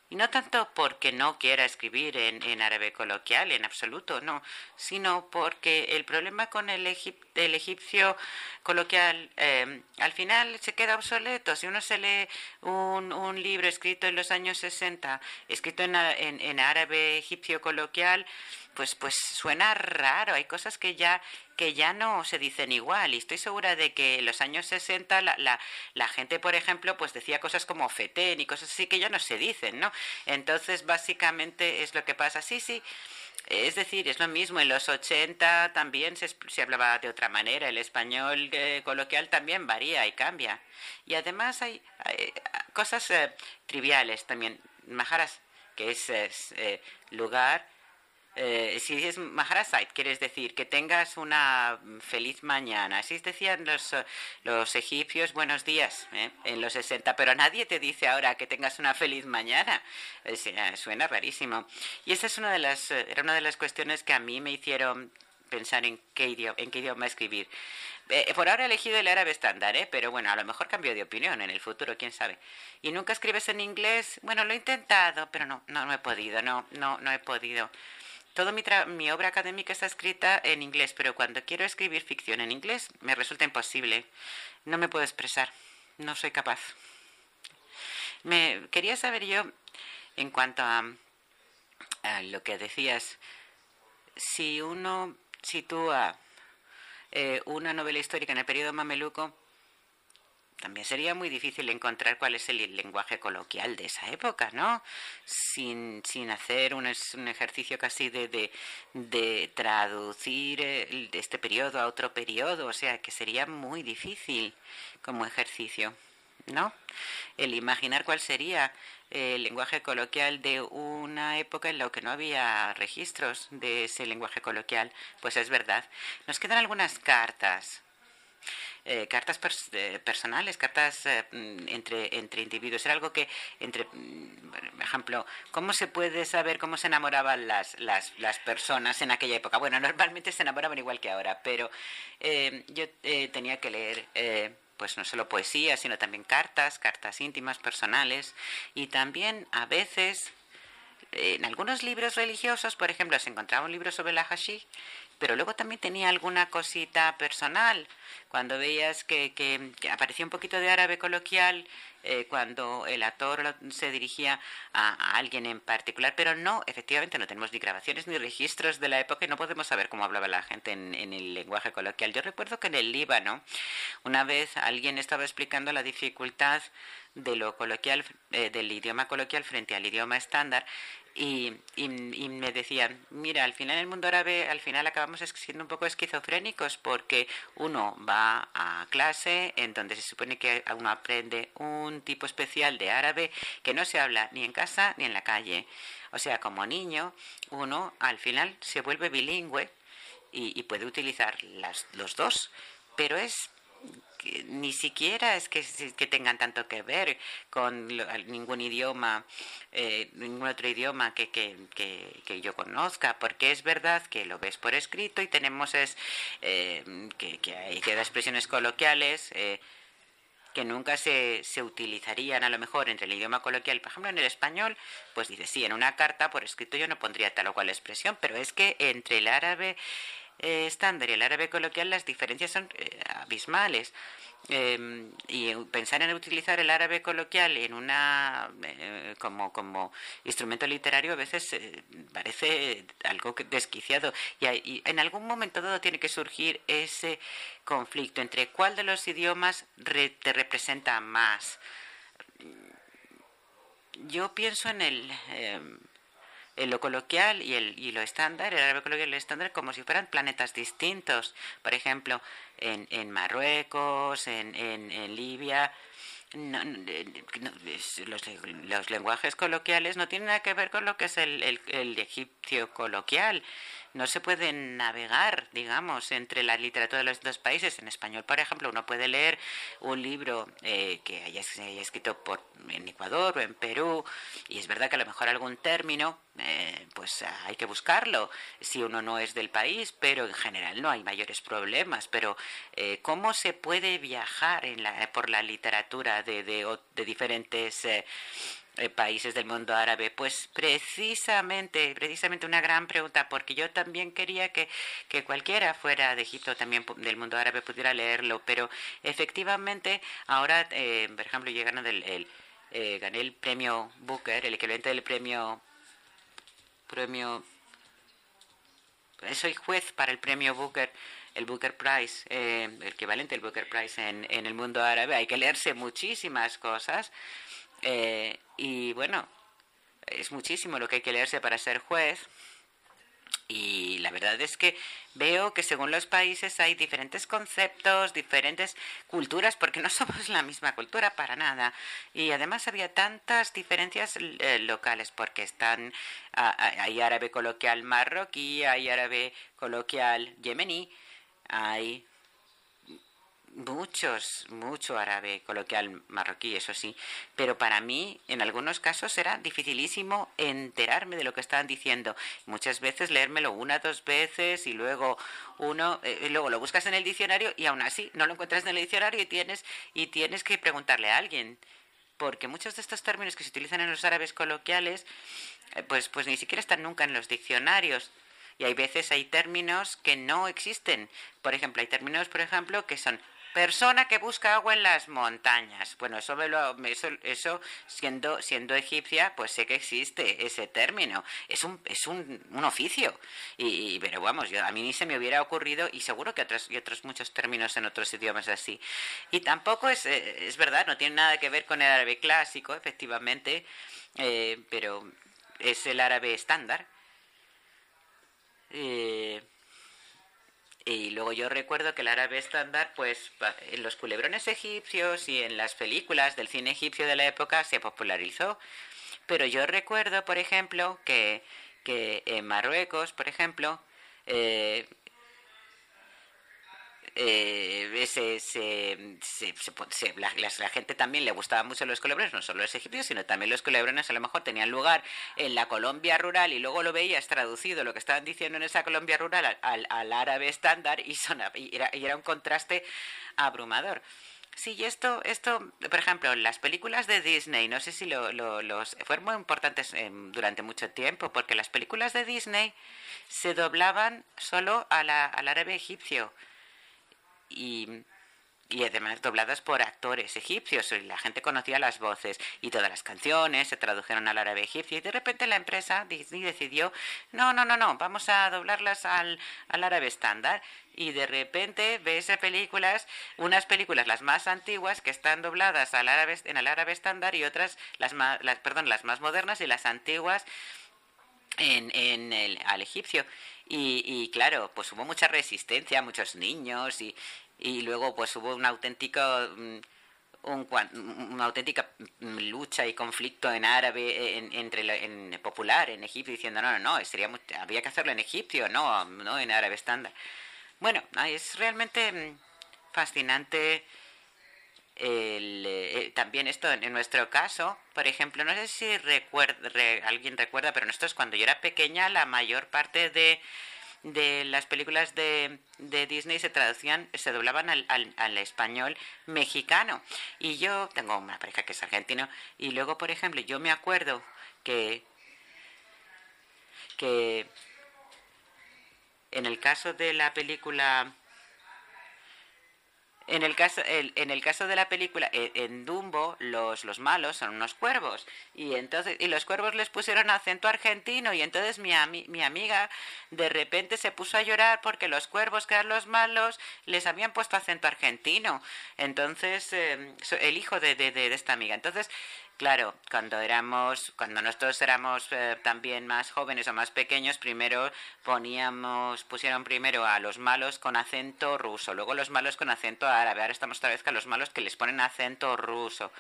Y no tanto porque no quiera escribir en, árabe coloquial, en absoluto, no, sino porque el problema con el, egipcio coloquial eh, al final se queda obsoleto. Si uno se lee un, un libro escrito en los años 60, escrito en, en árabe egipcio coloquial, pues, pues suena raro. Hay cosas que ya, que ya no se dicen igual. Y estoy segura de que en los años 60 la, la, la gente, por ejemplo, pues decía cosas como fetén y cosas así que ya no se dicen, ¿no? Entonces, básicamente es lo que pasa. Sí, sí. Es decir, es lo mismo, en los 80 también se, se hablaba de otra manera, el español eh, coloquial también varía y cambia. Y además hay, cosas eh, triviales también, majaras, que es, eh, lugar, eh, si dices Maharasait, quieres decir que tengas una feliz mañana. Así decían los, los egipcios buenos días ¿eh? en los 60, pero nadie te dice ahora que tengas una feliz mañana. suena rarísimo. Y esa es una de las, era una de las cuestiones que a mí me hicieron pensar en qué idioma, en qué idioma escribir. Eh, por ahora he elegido el árabe estándar, ¿eh? pero bueno, a lo mejor cambio de opinión en el futuro, quién sabe. ¿Y nunca escribes en inglés? Bueno, lo he intentado, pero no, no, no he podido, no, no, no he podido. Toda mi, mi, obra académica está escrita en inglés, pero cuando quiero escribir ficción en inglés me resulta imposible. No me puedo expresar, no soy capaz. Me quería saber yo, en cuanto a, lo que decías, si uno sitúa eh, una novela histórica en el periodo mameluco, también sería muy difícil encontrar cuál es el lenguaje coloquial de esa época, ¿no? Sin, sin hacer un, un ejercicio casi de, de, traducir este periodo a otro periodo, o sea, que sería muy difícil como ejercicio, ¿no? El imaginar cuál sería el lenguaje coloquial de una época en la que no había registros de ese lenguaje coloquial, pues es verdad. Nos quedan algunas cartas eh, cartas eh, personales, cartas eh, mm, entre, entre individuos. Era algo que, entre, mm, por ejemplo, ¿cómo se puede saber cómo se enamoraban las, las, las personas en aquella época? Bueno, normalmente se enamoraban igual que ahora, pero yo tenía que leer pues no solo poesía, sino también cartas, cartas íntimas, personales, y también a veces en algunos libros religiosos, por ejemplo, se encontraba un libro sobre la hashi, pero luego también tenía alguna cosita personal. Cuando veías que, que, aparecía un poquito de árabe coloquial, eh, cuando el actor se dirigía a, alguien en particular, pero no, efectivamente no tenemos ni grabaciones ni registros de la época y no podemos saber cómo hablaba la gente en, el lenguaje coloquial. Yo recuerdo que en el Líbano, una vez alguien estaba explicando la dificultad de lo coloquial, eh, del idioma coloquial frente al idioma estándar, y, y, me decían, mira, al final el mundo árabe, al final acabamos siendo un poco esquizofrénicos porque uno va a clase en donde se supone que uno aprende un tipo especial de árabe que no se habla ni en casa ni en la calle. O sea, como niño, uno al final se vuelve bilingüe y, y puede utilizar las, los dos, pero es ni siquiera es que, tengan tanto que ver con ningún idioma, eh, ningún otro idioma que, que, yo conozca, porque es verdad que lo ves por escrito y tenemos es, eh, que, hay expresiones coloquiales. Eh, que nunca se, se utilizarían a lo mejor entre el idioma coloquial, por ejemplo en el español, pues dice, sí, en una carta por escrito yo no pondría tal o cual expresión, pero es que entre el árabe eh, estándar y el árabe coloquial las diferencias son eh, abismales. Em, y pensar en utilizar el árabe coloquial en una eh, como como instrumento literario a veces parece algo desquiciado y, y, en algún momento todo tiene que surgir ese conflicto entre cuál de los idiomas te representa más yo pienso en el em, en lo coloquial y, el, y lo estándar, el árabe coloquial y el estándar, como si fueran planetas distintos. Por ejemplo, en, en Marruecos, en, en, Libia, los, los, lenguajes coloquiales no tienen nada que ver con lo que es el, el, el egipcio coloquial no se puede navegar, digamos, entre la literatura de los dos países. En español, por ejemplo, uno puede leer un libro eh, que haya, escrito por, en Ecuador o en Perú, y es verdad que a lo mejor algún término, eh, pues hay que buscarlo si uno no es del país, pero en general no hay mayores problemas. Pero, eh, ¿cómo se puede viajar en la, por la literatura de, de, de diferentes eh, países del mundo árabe? Pues precisamente, precisamente una gran pregunta, porque yo también quería que, que cualquiera fuera de Egipto, también del mundo árabe, pudiera leerlo, pero efectivamente ahora, eh, por ejemplo, yo del, el, eh, gané el premio Booker, el equivalente del premio, premio, soy juez para el premio Booker el Booker Prize, el equivalente del Booker Prize en, en el mundo árabe. Hay que leerse muchísimas cosas eh, y bueno, es muchísimo lo que hay que leerse para ser juez. Y la verdad es que veo que según los países hay diferentes conceptos, diferentes culturas, porque no somos la misma cultura para nada. Y además había tantas diferencias eh, locales, porque están, hay árabe coloquial marroquí, hay árabe coloquial yemení, hay muchos, mucho árabe coloquial marroquí, eso sí, pero para mí en algunos casos era dificilísimo enterarme de lo que estaban diciendo. Muchas veces leérmelo una, dos veces y luego uno, eh, luego lo buscas en el diccionario y aún así no lo encuentras en el diccionario y tienes, y tienes que preguntarle a alguien. Porque muchos de estos términos que se utilizan en los árabes coloquiales, eh, pues, pues ni siquiera están nunca en los diccionarios y hay veces hay términos que no existen. Por ejemplo, hay términos, por ejemplo, que son Persona que busca agua en las montañas. Bueno, eso, me lo, eso, eso siendo, siendo egipcia, pues sé que existe ese término. Es un, es un, un oficio. Y, pero vamos, yo, a mí ni se me hubiera ocurrido, y seguro que otros, y otros muchos términos en otros idiomas así. Y tampoco es, eh, es verdad, no tiene nada que ver con el árabe clásico, efectivamente, eh, pero es el árabe estándar. Eh, y luego yo recuerdo que el árabe estándar, pues en los culebrones egipcios y en las películas del cine egipcio de la época se popularizó. Pero yo recuerdo, por ejemplo, que, que en Marruecos, por ejemplo, eh, eh, se, se, se, la, gente también le gustaba mucho los culebrones, no solo los egipcios, sino también los culebrones a lo mejor tenían lugar en la Colombia rural y luego lo veías traducido lo que estaban diciendo en esa Colombia rural al, al, árabe estándar y, y, era, y era un contraste abrumador. Sí, y esto, esto, por ejemplo, las películas de Disney, no sé si lo, lo, los fueron muy importantes eh, durante mucho tiempo, porque las películas de Disney se doblaban solo a al árabe egipcio y, y además dobladas por actores egipcios y la gente conocía las voces y todas las canciones se tradujeron al árabe egipcio y de repente la empresa Disney decidió no, no, no, no, vamos a doblarlas al, al árabe estándar y de repente ves películas, unas películas las más antiguas que están dobladas al árabe, en el árabe estándar y otras las más, las, perdón, las más modernas y las antiguas en, en el, al egipcio. Y, y, claro, pues hubo mucha resistencia, muchos niños y, y luego pues hubo un auténtico mm, un, una auténtica lucha y conflicto en árabe en, entre en popular en Egipto diciendo no no no sería había que hacerlo en egipcio no no en árabe estándar bueno es realmente mm, fascinante el, eh, también esto en nuestro caso. Por ejemplo no sé si recuerda, alguien recuerda pero nosotros cuando yo era pequeña la mayor parte de de las películas de, de Disney se traducían, se doblaban al, al, español mexicano. Y yo tengo una pareja que es argentino. Y luego, por ejemplo, yo me acuerdo que, que En el caso de la película en el caso, en el caso de la película, e, en Dumbo, los, los malos son unos cuervos. Y entonces, y los cuervos les pusieron acento argentino. Y entonces mi, mi amiga de repente se puso a llorar porque los cuervos, que eran los malos, les habían puesto acento argentino. Entonces, eh, el hijo de, de, de esta amiga. Entonces, Claro, cuando éramos, cuando nosotros éramos eh, también más jóvenes o más pequeños, primero poníamos, pusieron primero a los malos con acento ruso, luego los malos con acento árabe. Ahora estamos otra vez con los malos que les ponen acento ruso.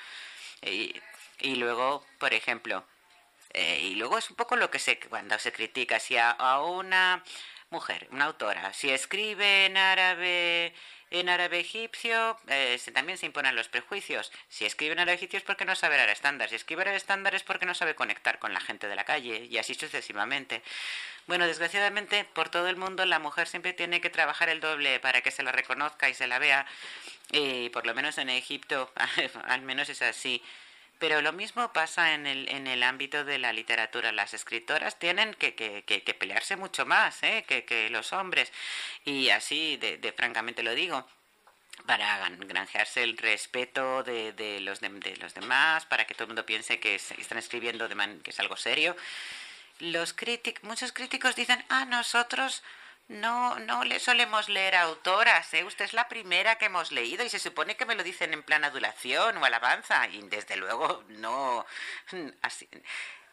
Y, luego, por ejemplo, eh, y luego es un poco lo que se cuando se critica si a una mujer, una autora, si escribe en árabe en árabe egipcio eh, también se imponen los prejuicios. Si escribe en árabe egipcio es porque no sabe árabe estándar. Si escribe árabe estándar es porque no sabe conectar con la gente de la calle y así sucesivamente. Bueno, desgraciadamente por todo el mundo la mujer siempre tiene que trabajar el doble para que se la reconozca y se la vea. Y por lo menos en Egipto, al menos es así. Pero lo mismo pasa en el, en el ámbito de la literatura. Las escritoras tienen que, que, que, pelearse mucho más ¿eh? que, los hombres. Y así, de, de francamente lo digo para granjearse el respeto de, de, los de, los demás, para que todo el mundo piense que están escribiendo de que es algo serio. Los críticos, muchos críticos dicen, ah, nosotros no, no le solemos leer autoras, ¿eh? Usted es la primera que hemos leído y se supone que me lo dicen en plan adulación o alabanza y desde luego no. Así.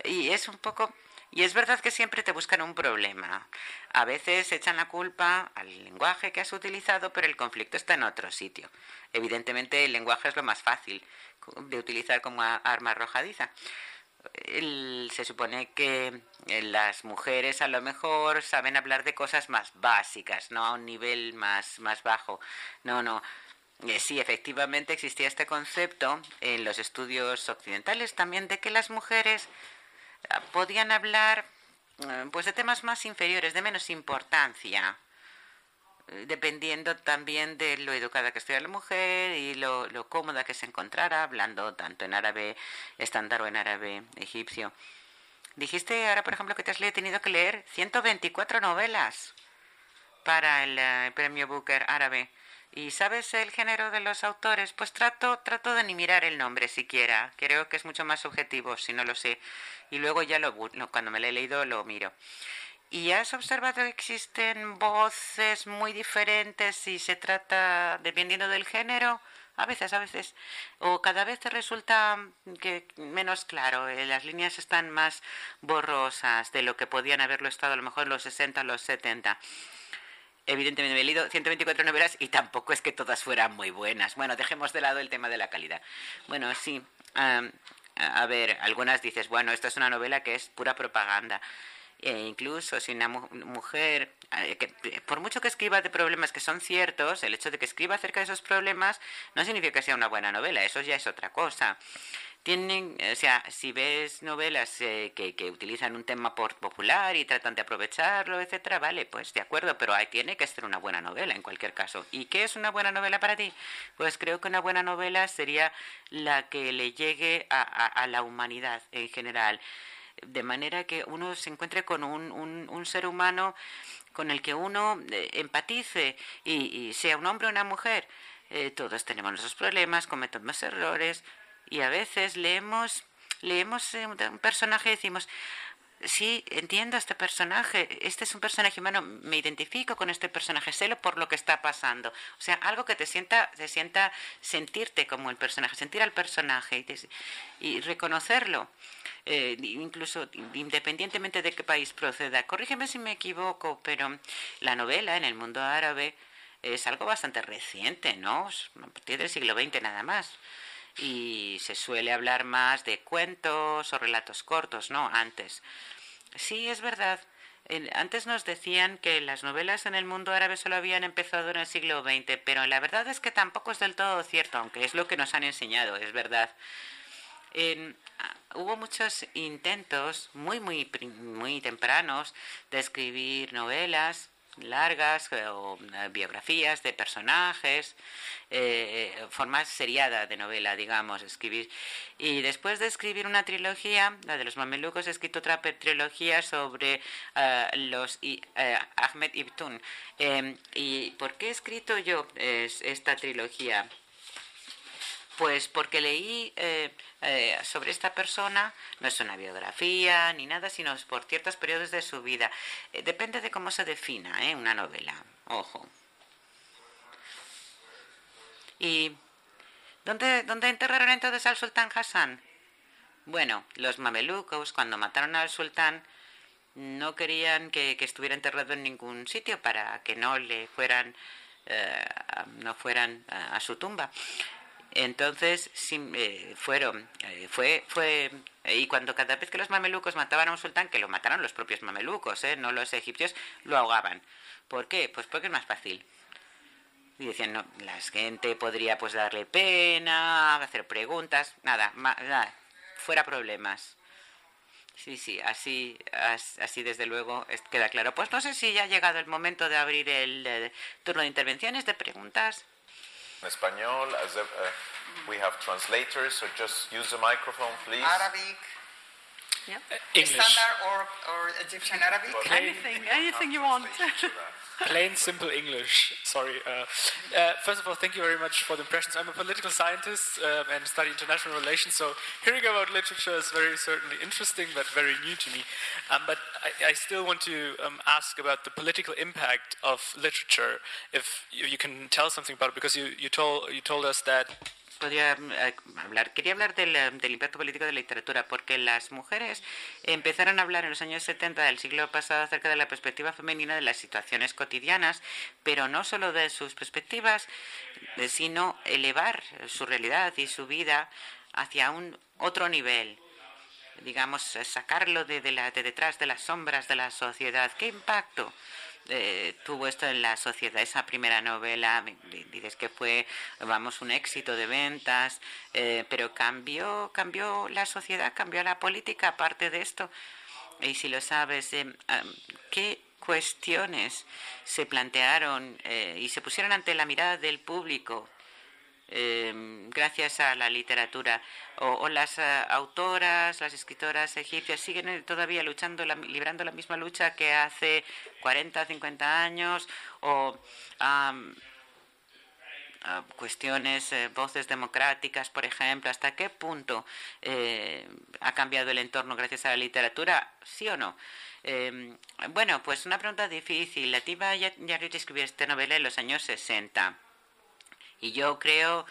Y es un poco... Y es verdad que siempre te buscan un problema. A veces echan la culpa al lenguaje que has utilizado, pero el conflicto está en otro sitio. Evidentemente el lenguaje es lo más fácil de utilizar como arma arrojadiza se supone que eh, las mujeres a lo mejor saben hablar de cosas más básicas, no a un nivel más, más bajo. No, no. Eh, sí, efectivamente existía este concepto en los estudios occidentales también de que las mujeres ah, podían hablar eh, pues de temas más inferiores, de menos importancia dependiendo también de lo educada que estuviera la mujer y lo, lo cómoda que se encontrara, hablando tanto en árabe estándar o en árabe egipcio. Dijiste ahora, por ejemplo, que te has tenido que leer 124 novelas para el eh, premio Booker árabe. ¿Y sabes el género de los autores? Pues trato, trato de ni mirar el nombre siquiera. Creo que es mucho más subjetivo si no lo sé. Y luego ya lo, cuando me lo he leído lo miro. ¿Y has observado que existen voces muy diferentes si se trata, dependiendo del género? A veces, a veces. O cada vez te resulta que menos claro, eh, las líneas están más borrosas de lo que podían haberlo estado a lo mejor en los 60 o los 70. Evidentemente me he leído 124 novelas y tampoco es que todas fueran muy buenas. Bueno, dejemos de lado el tema de la calidad. Bueno, sí. a ver, algunas dices, bueno, esta es una novela que es pura propaganda. E incluso si una mujer, eh, que, por mucho que escriba de problemas que son ciertos, el hecho de que escriba acerca de esos problemas no significa que sea una buena novela, eso ya es otra cosa. Tienen, o sea, si ves novelas eh, que, que, utilizan un tema popular y tratan de aprovecharlo, etcétera, vale, pues de acuerdo, pero ahí tiene que ser una buena novela en cualquier caso. ¿Y qué es una buena novela para ti? Pues creo que una buena novela sería la que le llegue a, a la humanidad en general de manera que uno se encuentre con un, un, ser humano con el que uno eh, empatice y, sea un hombre o una mujer. Eh, todos tenemos nuestros problemas, cometemos errores y a veces leemos, leemos un personaje y decimos, sí, entiendo este personaje, este es un personaje humano, me identifico con este personaje, sé por lo que está pasando. O sea, algo que te sienta, te sienta sentirte como el personaje, sentir al personaje y, reconocerlo, eh, incluso independientemente de qué país proceda. Corrígeme si me equivoco, pero la novela en el mundo árabe es algo bastante reciente, ¿no? A partir del siglo XX nada más y se suele hablar más de cuentos o relatos cortos, ¿no? Antes. Sí, es verdad. Antes nos decían que las novelas en el mundo árabe solo habían empezado en el siglo XX, pero la verdad es que tampoco es del todo cierto, aunque es lo que nos han enseñado, es verdad. Ah, hubo muchos intentos muy, muy, muy tempranos de escribir novelas largas eh, o eh, biografías de personajes, eh, forma seriada de novela, digamos, escribir. Y después de escribir una trilogía, la de los mamelucos, he escrito otra trilogía sobre los Ahmed Ibn. Em, ¿Y por qué he escrito yo esta trilogía? Pues porque leí eh, eh, sobre esta persona, no es una biografía ni nada, sino por ciertos periodos de su vida. Eh, depende de cómo se defina una novela, ojo. ¿Y dónde, dónde enterraron entonces al sultán Hassan? Bueno, los mamelucos, cuando mataron al sultán, no querían que, estuviera enterrado en ningún sitio para que no le fueran, no fueran a su tumba. Entonces eh, fueron, eh, fue, fue, y cuando cada vez que los mamelucos mataban a un sultán, que lo mataron los propios mamelucos, eh, no los egipcios, lo ahogaban. ¿Por qué? Pues porque es más fácil. Y decían, no, la gente podría pues darle pena, hacer preguntas, nada, nada fuera problemas. Sí, sí, así, así desde luego queda claro. Pues no sé si ya ha llegado el momento de abrir el turno de intervenciones, de preguntas. En español. As a, uh, we have translators, so just use the microphone, please. Arabic. Yeah. Uh, English. Standard or, or Egyptian Arabic? anything, anything you want. Plain, simple English. Sorry. Uh, uh, first of all, thank you very much for the impressions. I'm a political scientist um, and study international relations, so hearing about literature is very certainly interesting, but very new to me. Um, but I, I, still want to um, ask about the political impact of literature, if you, you, can tell something about it, because you, you, told, you told us that podría eh, hablar. Quería hablar del, eh, del, impacto político de la literatura, porque las mujeres empezaron a hablar en los años 70 del siglo pasado acerca de la perspectiva femenina de las situaciones cotidianas, pero no solo de sus perspectivas, eh, sino elevar su realidad y su vida hacia un otro nivel digamos, sacarlo de, de detrás de las sombras de la sociedad. ¿Qué impacto eh, tuvo esto en la sociedad, esa primera novela, dices que fue, vamos, un éxito de ventas, eh, pero cambió, cambió la sociedad, cambió la política, aparte de esto. Y si lo sabes, eh, ¿qué cuestiones se plantearon y se pusieron ante la mirada del público Em, gracias a la literatura. O, las eh, autoras, las escritoras egipcias siguen eh, todavía luchando, librando la misma lucha que hace 40, 50 años, o cuestiones, eh, voces democráticas, por ejemplo, hasta qué punto ha cambiado el entorno gracias a la literatura, sí o no. Em, bueno, pues una pregunta difícil. La Tiba ya, ya escribió esta novela en los años 60 y yo creo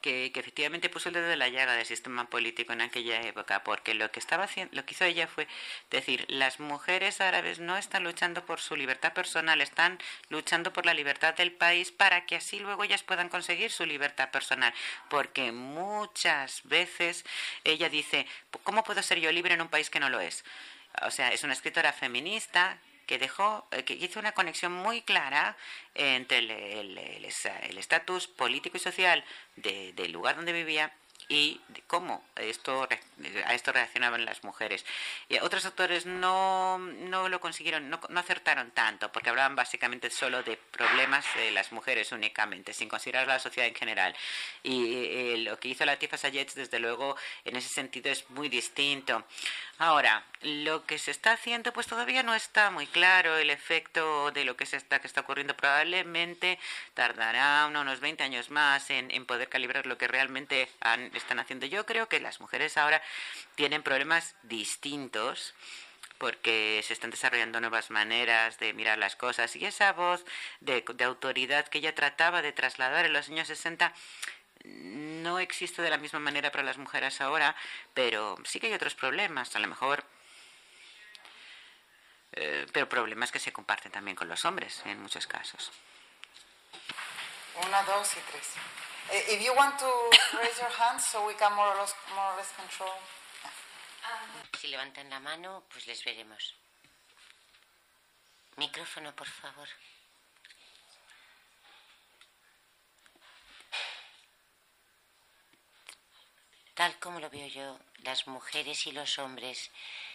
que, efectivamente puso el dedo de la llaga del sistema político en aquella época, porque lo que estaba haciendo, lo que hizo ella fue decir, las mujeres árabes no están luchando por su libertad personal, están luchando por la libertad del país para que así luego ellas puedan conseguir su libertad personal, porque muchas veces ella dice, ¿cómo puedo ser yo libre en un país que no lo es? O sea, es una escritora feminista que dejó, eh, que hizo una conexión muy clara entre el estatus político y social del lugar donde vivía y cómo esto, a esto reaccionaban las mujeres. Y otros autores no, no lo consiguieron, no, no, acertaron tanto, porque hablaban básicamente solo de problemas de las mujeres únicamente, sin considerar la sociedad en general. Y eh, lo que hizo Latifa Sayed, desde luego, en ese sentido es muy distinto. Ahora, lo que se está haciendo, pues todavía no está muy claro el efecto de lo que, se está, que está ocurriendo. Probablemente tardará unos 20 años más en, en poder calibrar lo que realmente han están haciendo. Yo creo que las mujeres ahora tienen problemas distintos porque se están desarrollando nuevas maneras de mirar las cosas y esa voz de, autoridad que ella trataba de trasladar en los años 60 no existe de la misma manera para las mujeres ahora, pero sí que hay otros problemas, a lo mejor, eh, pero problemas que se comparten también con los hombres en muchos casos. Una, dos y tres. Eh, if you want to raise your hand so we can more or less, more or less control. Si levantan la mano, pues les veremos. Micrófono, por favor. Tal como lo veo yo, las mujeres y los hombres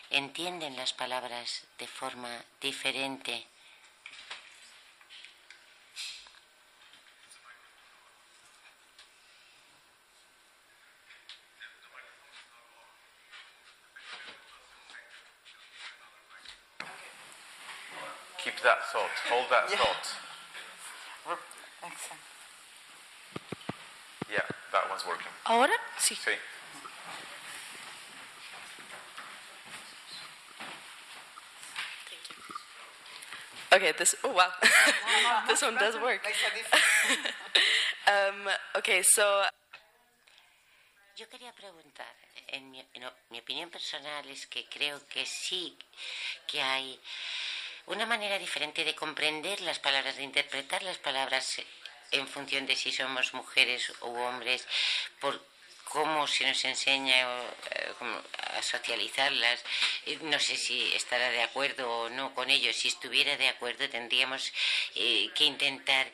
entienden las palabras de forma diferente Keep that thought. Hold that Yeah. thought. Excellent. Yeah, that one's working. ¿Ahora? Sí. Sí. Okay, this, oh wow, this one does work. Um, okay, so Yo quería preguntar, en mi, en mi opinión personal es que creo que sí que hay una manera diferente de comprender las palabras, de interpretar las palabras en función de si somos mujeres u hombres, por cómo se nos enseña o, eh, a socializarlas. Eh, No sé si estará de acuerdo o no con ello. Si estuviera de acuerdo, tendríamos eh, que intentar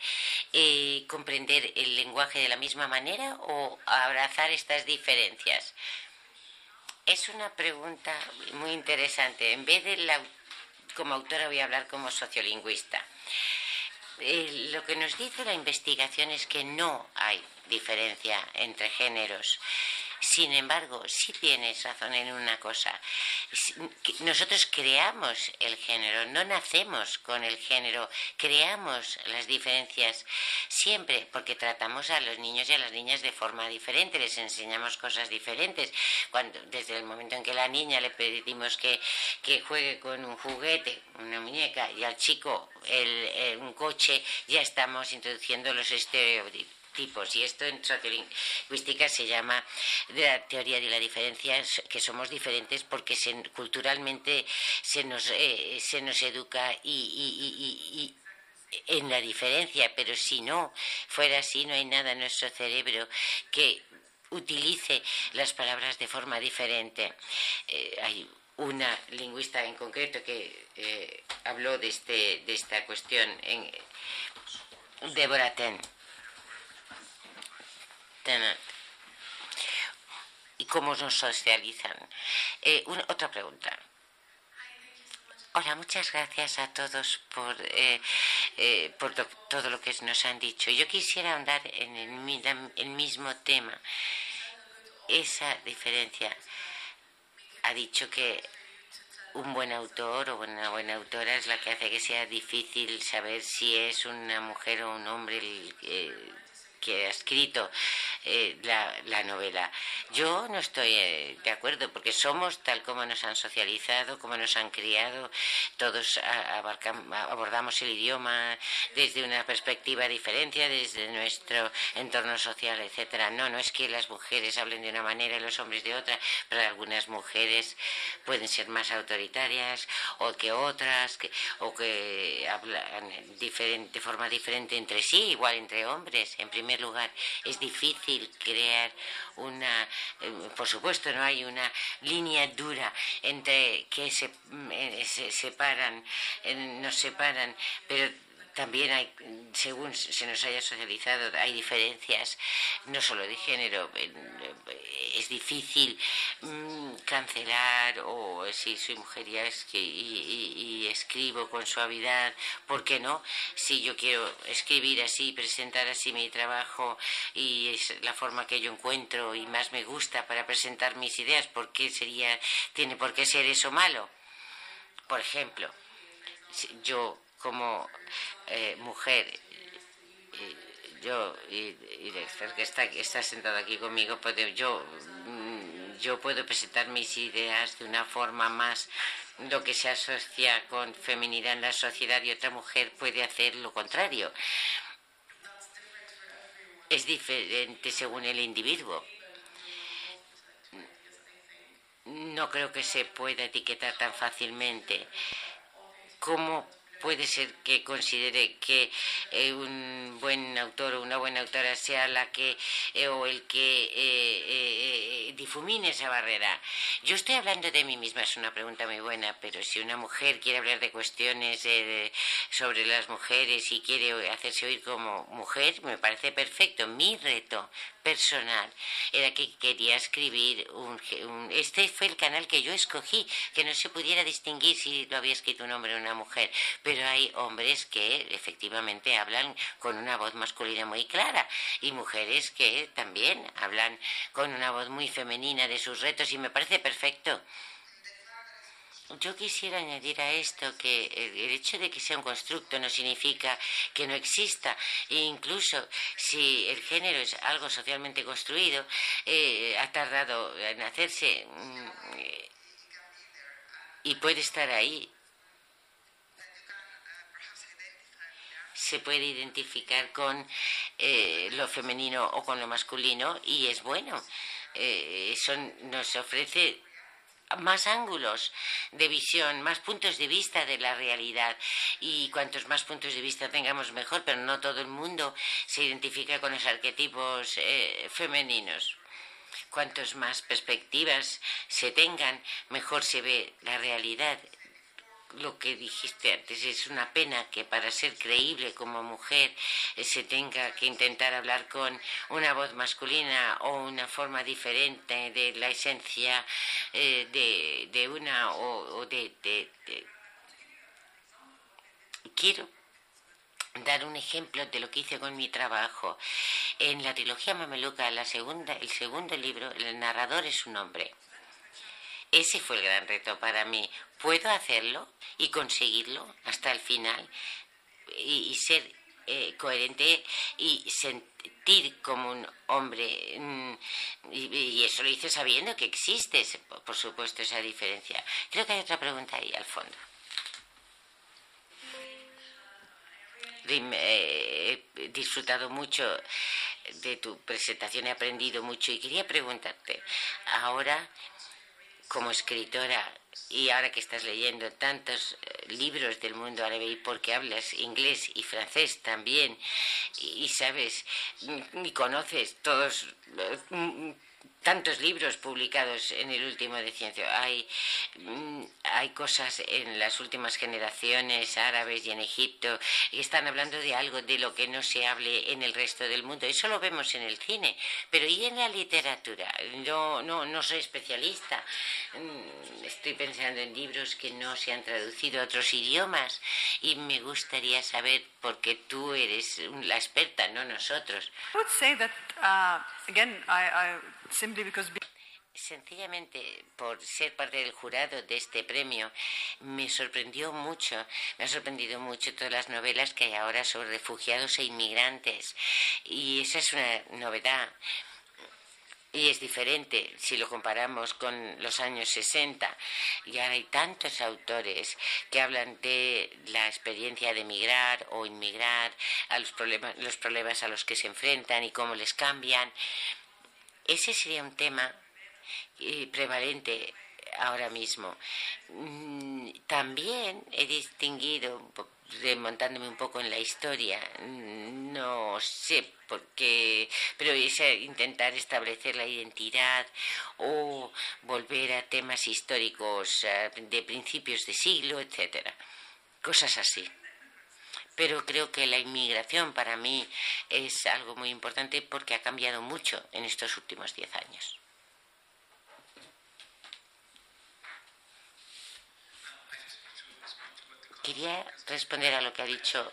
comprender el lenguaje de la misma manera o abrazar estas diferencias. Es una pregunta muy interesante. En vez de la, como autora voy a hablar como sociolingüista. Eh, lo que nos dice la investigación es que no hay diferencia entre géneros. Sin embargo, sí tienes razón en una cosa. Nosotros creamos el género, no nacemos con el género, creamos las diferencias siempre porque tratamos a los niños y a las niñas de forma diferente, les enseñamos cosas diferentes. Cuando, desde el momento en que la niña le pedimos que, que juegue con un juguete, una muñeca, y al chico el- el- un coche, ya estamos introduciendo los estereotipos tipos y esto en sociolingüística se llama de la teoría de la diferencia que somos diferentes porque se- culturalmente se nos eh, se nos educa y, en la diferencia pero si no fuera así no hay nada en nuestro cerebro que utilice las palabras de forma diferente Eh, hay una lingüista en concreto que eh, habló de este de esta cuestión en Deborah Ten. ¿Y cómo nos socializan? Eh, una- otra pregunta. Hola, muchas gracias a todos por, eh, eh, por lo- todo lo que nos han dicho. Yo quisiera ahondar en el, el mismo tema. Esa diferencia. Ha dicho que un buen autor o una buena autora es la que hace que sea difícil saber si es una mujer o un hombre el, eh, que ha escrito eh, la, la novela. Yo no estoy eh, de acuerdo porque somos tal como nos han socializado, como nos han criado, todos a- abarcam- abordamos el idioma desde una perspectiva diferente, desde nuestro entorno social, etcétera. No, no es que las mujeres hablen de una manera y los hombres de otra, pero algunas mujeres pueden ser más autoritarias o que otras, que, o que hablan diferente, de forma diferente entre sí, igual entre hombres. En primer lugar, es difícil crear una, eh, por supuesto, no hay una línea dura entre que se, eh, se separan, eh, nos separan, pero también hay, según se nos haya socializado, hay diferencias, no solo de género. eh, Es difícil mm, cancelar o si soy mujer y, y- y escribo con suavidad, ¿por qué no? Si yo quiero escribir así, presentar así mi trabajo y es la forma que yo encuentro y más me gusta para presentar mis ideas, ¿por qué sería, tiene por qué ser eso malo? Por ejemplo, yo como eh, mujer, yo y, y Dexter, que está, está sentado aquí conmigo, puede- yo, mm, yo puedo presentar mis ideas de una forma más lo que se asocia con feminidad en la sociedad y otra mujer puede hacer lo contrario. Es diferente según el individuo. No creo que se pueda etiquetar tan fácilmente. ¿Cómo puede ser que considere que eh, un buen autor o una buena autora sea la que eh, o el que eh, eh, difumine esa barrera? Yo estoy hablando de mí misma, es una pregunta muy buena, pero si una mujer quiere hablar de cuestiones sobre las mujeres y quiere hacerse oír como mujer, me parece perfecto. Mi reto personal era que quería escribir un, un- este fue el canal que yo escogí que no se pudiera distinguir si lo había escrito un hombre o una mujer hay hombres que efectivamente hablan con una voz masculina muy clara y mujeres que también hablan con una voz muy femenina de sus retos y me parece perfecto yo quisiera añadir a esto que el hecho de que sea un constructo no significa que no exista. E incluso si el género es algo socialmente construido, eh, ha tardado en hacerse mm, y puede estar ahí. Se puede identificar con eh, lo femenino o con lo masculino y es bueno. Eh, eso nos ofrece más ángulos de visión, más puntos de vista de la realidad. Y cuantos más puntos de vista tengamos, mejor, pero no todo el mundo se identifica con los arquetipos eh, femeninos. Cuantos más perspectivas se tengan, mejor se ve la realidad lo que dijiste antes, es una pena que para ser creíble como mujer eh, se tenga que intentar hablar con una voz masculina o una forma diferente de la esencia eh, de, una o, de, Quiero dar un ejemplo de lo que hice con mi trabajo. En la trilogía mameluca, la segunda, el segundo libro, el narrador es un hombre. Ese fue el gran reto para mí. ¿Puedo hacerlo y conseguirlo hasta el final? Y, ser eh, coherente y sentir como un hombre. Mm, y, eso lo hice sabiendo que existe, por supuesto, esa diferencia. Creo que hay otra pregunta ahí al fondo. Eh, he disfrutado mucho de tu presentación, he aprendido mucho y quería preguntarte, ahora como escritora y ahora que estás leyendo tantos eh, libros del mundo árabe y porque hablas inglés y francés también y, sabes y conoces todos eh, tantos libros publicados en el último de ciencia. Hay, mm, hay cosas en las últimas generaciones árabes y en Egipto que están hablando de algo de lo que no se hable en el resto del mundo. Eso lo vemos en el cine. Pero ¿y en la literatura? Yo no, no soy especialista. Mm, estoy pensando en libros que no se han traducido a otros idiomas y me gustaría saber por qué tú eres la experta, no nosotros. Uh, again, Sencillamente por ser parte del jurado de este premio, me sorprendió mucho, me ha sorprendido mucho todas las novelas que hay ahora sobre refugiados e inmigrantes. Y esa es una novedad. Y es diferente si lo comparamos con los años 60. Y ahora hay tantos autores que hablan de la experiencia de emigrar o inmigrar, a los problemas, los problemas a los que se enfrentan y cómo les cambian. Ese sería un tema eh, prevalente ahora mismo. Mm, también he distinguido, remontándome un poco en la historia, mm, no sé por qué, pero es intentar establecer la identidad o volver a temas históricos eh, de principios de siglo, etcétera. Cosas así pero creo que la inmigración para mí es algo muy importante porque ha cambiado mucho en estos últimos diez años. Quería responder a lo que ha dicho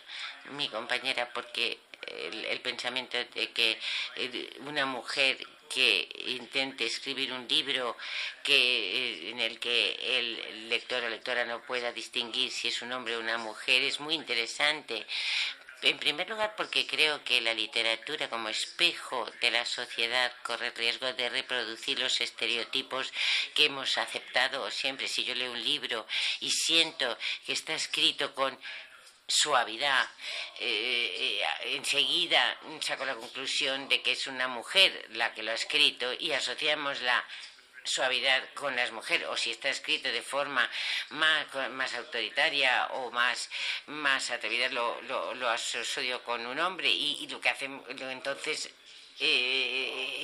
mi compañera porque el, pensamiento de que eh, una mujer que intente escribir un libro que, eh, en el que el lector o lectora no pueda distinguir si es un hombre o una mujer es muy interesante. En primer lugar, porque creo que la literatura como espejo de la sociedad corre riesgo de reproducir los estereotipos que hemos aceptado siempre. Si yo leo un libro y siento que está escrito con suavidad, eh, eh, enseguida saco la conclusión de que es una mujer la que lo ha escrito y asociamos la suavidad con las mujeres o si está escrito de forma más, más autoritaria o más, más atrevida lo, lo, asocio con un hombre y, y lo que hacen entonces eh,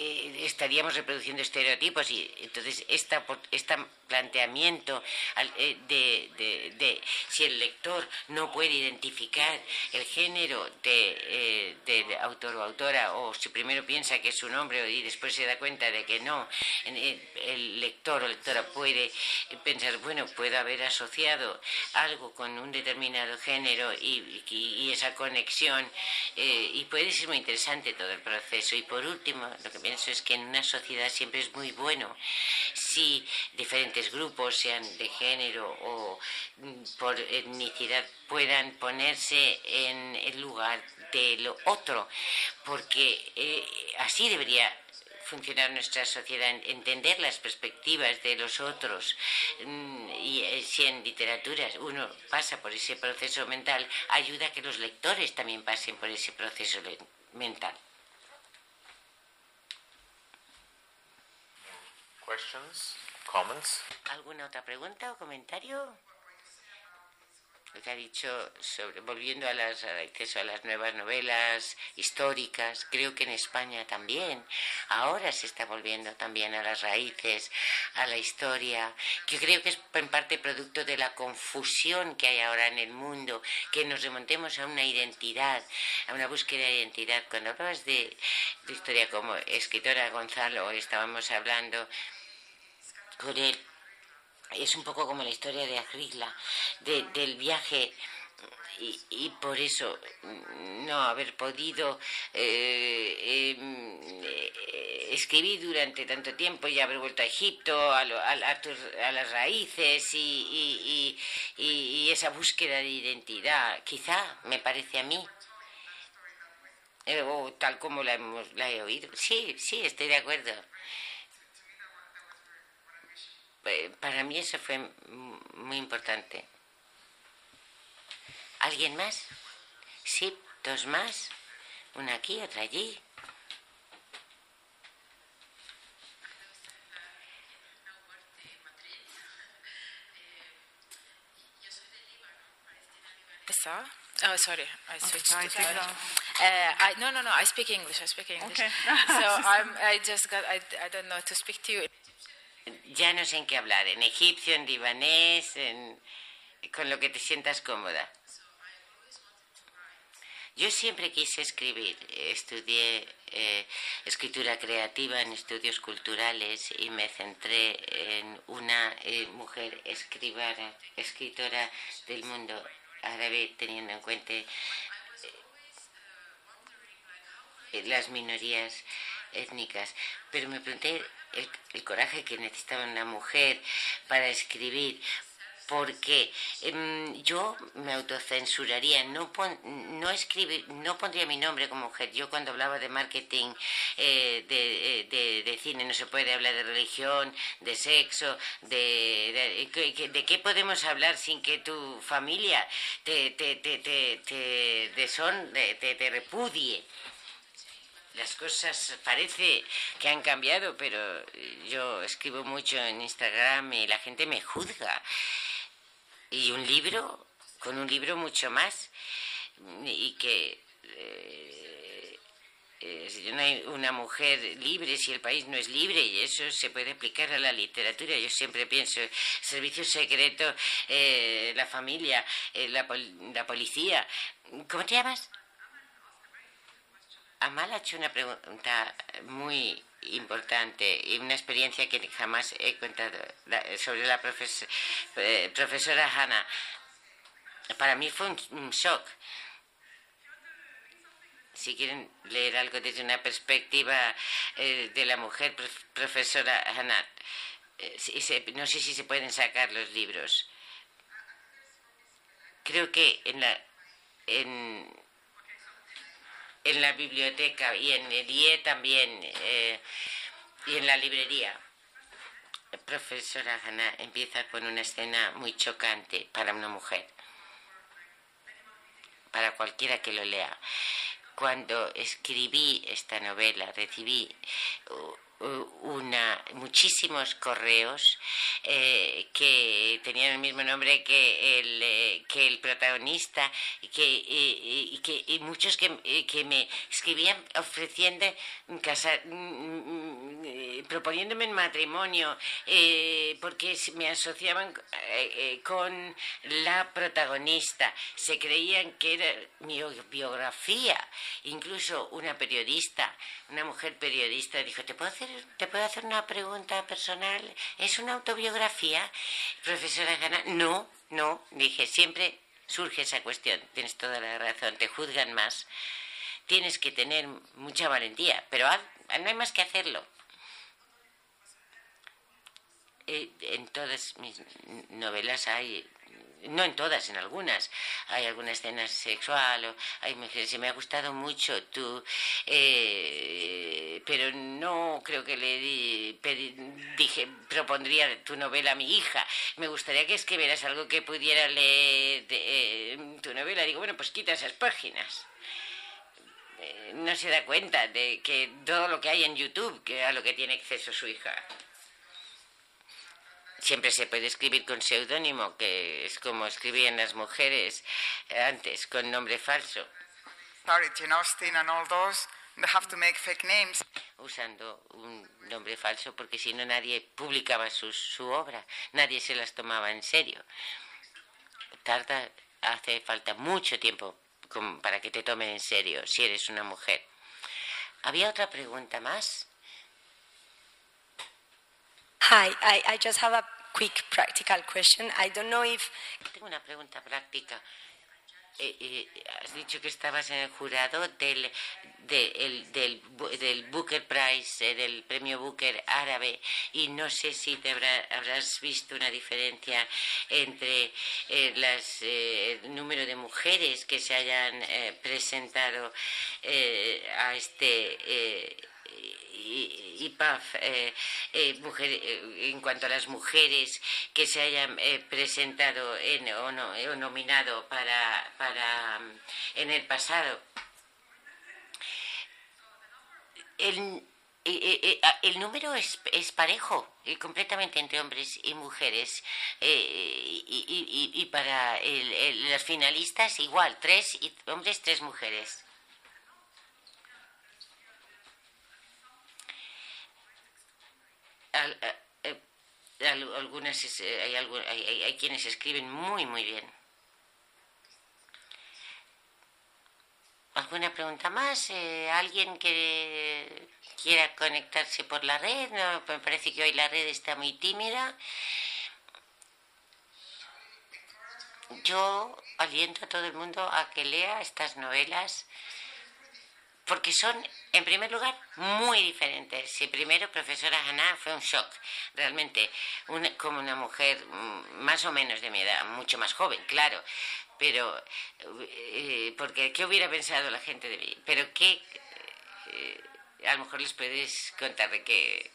estaríamos reproduciendo estereotipos y entonces esta, este planteamiento eh, de, de, si el lector no puede identificar el género de, eh, del autor o autora o si primero piensa que es un hombre y después se da cuenta de que no, el lector o lectora puede pensar, bueno, puedo haber asociado algo con un determinado género y, y, esa conexión y puede ser muy interesante todo el proceso Y por último, lo que pienso es que en una sociedad siempre es muy bueno si diferentes grupos, sean de género o mm, por etnicidad, puedan ponerse en el lugar de lo otro, porque eh, así debería funcionar nuestra sociedad, entender las perspectivas de los otros. Mm, y eh, si en literaturas uno pasa por ese proceso mental, ayuda a que los lectores también pasen por ese proceso mental. Questions, comments? ¿Alguna otra pregunta o comentario? lo que ha dicho sobre volviendo a las a las nuevas novelas históricas creo que en España también ahora se está volviendo también a las raíces a la historia que creo que es en parte producto de la confusión que hay ahora en el mundo que nos remontemos a una identidad a una búsqueda de identidad cuando hablabas de, de historia como escritora Gonzalo estábamos hablando con él es un poco como la historia de Agrigla, del viaje y, por eso no haber podido eh, em, eh, escribir durante tanto tiempo y haber vuelto a Egipto, a, las raíces y, esa búsqueda de identidad, quizá me parece a mí. Eh, o tal como la, hemos, la he oído. Sí, sí, estoy de acuerdo. Eh, para mí eso fue muy importante. ¿Alguien más? Sí, dos más. Una aquí, otra allí. Está? Oh, sorry, I switched okay, to. Uh, I, no, no, no. I speak English. I speak English. Okay. so I'm, I just got. I, I don't know to speak to you. Ya no sé en qué hablar, en egipcio, en libanés, en, con lo que te sientas cómoda. Yo siempre quise escribir, estudié eh, escritura creativa en estudios culturales y me centré en una eh, mujer escribana, escritora del mundo árabe, teniendo en cuenta eh, las minorías étnicas. Pero me pregunté el, coraje que necesitaba una mujer para escribir, porque em, yo me autocensuraría, no, no, escribir, no pondría mi nombre como mujer. Yo cuando hablaba de marketing eh, eh, de, de, cine no se puede hablar de religión, de sexo, de, de, qué podemos hablar sin que tu familia te, te, te, te, te, te repudie las cosas parece que han cambiado, pero yo escribo mucho en Instagram y la gente me juzga. Y un libro, con un libro mucho más, y que eh, eh, no hay una mujer libre, si el país no es libre, y eso se puede aplicar a la literatura. Yo siempre pienso, servicio secreto, eh, la familia, la, la policía. ¿Cómo te llamas? Amal ha hecho una pregunta muy importante y una experiencia que jamás he contado sobre la eh, profesora Hannah. Para mí fue un, shock. Si quieren leer algo desde una perspectiva eh, de la mujer, profesora Hannah, eh, no sé si se pueden sacar los libros. Creo que en la en en la biblioteca y en el IE también eh, y en la librería. Profesora Hanna empieza con una escena muy chocante para una mujer, para cualquiera que lo lea. Cuando escribí esta novela recibí una, muchísimos correos eh, que tenían el mismo nombre que el, eh, que el protagonista que, y, que, y muchos que, eh, que, me escribían ofreciendo casar, mm, mm, proponiéndome en matrimonio porque me asociaban con la protagonista, se creían que era mi biografía, incluso una periodista, una mujer periodista dijo, ¿te puedo hacer ¿te puedo hacer una pregunta personal? ¿Es una autobiografía? Profesora Gana, no, no, dije, siempre surge esa cuestión, tienes toda la razón, te juzgan más tienes que tener mucha valentía, pero no hay más que hacerlo. Eh, en todas mis novelas hay no en todas, en algunas. Hay alguna escena sexual, o hay mujeres, me ha gustado mucho tú, eh, pero no creo que le dije, propondría tu novela a mi hija. Me gustaría que escribieras algo que pudiera leer eh, tu novela. Digo, bueno, pues quita esas páginas eh, no se da cuenta de que todo lo que hay en YouTube, que a lo que tiene acceso su hija. Siempre se puede escribir con seudónimo, que es como escribían las mujeres antes, con nombre falso. Jane Austen and all those, they have to make fake names. Usando un nombre falso, porque si no nadie publicaba su, su obra, nadie se las tomaba en serio. Tarda, hace falta mucho tiempo para que te tomen en serio si eres una mujer. ¿Había otra pregunta más? Hi, I, I just have a quick practical question. I don't know if... Tengo una pregunta práctica. Eh, eh, has dicho que estabas en el jurado del, del, del, Booker Prize, eh, del premio Booker árabe, y no sé si te habrás visto una diferencia entre las, el número de mujeres que se hayan presentado a este y, PAF eh, eh, eh, en cuanto a las mujeres que se hayan presentado en, o, nominado para, para en el pasado. El, el número es, es parejo completamente entre hombres y mujeres y, para las finalistas igual, tres hombres, tres mujeres. Eh, eh, algunas eh, hay, hay, quienes escriben muy muy bien. ¿Alguna pregunta más? ¿Alguien que quiera conectarse por la red? No, me parece que hoy la red está muy tímida. Yo aliento a todo el mundo a que lea estas novelas porque son, en primer lugar, muy diferentes. Y primero, profesora Hannah fue un shock, realmente, como una mujer mm, más o menos de mi edad, mucho más joven, claro, pero, eh, porque, ¿qué hubiera pensado la gente de mí? Pero qué, eh, a lo mejor les puedes contar de que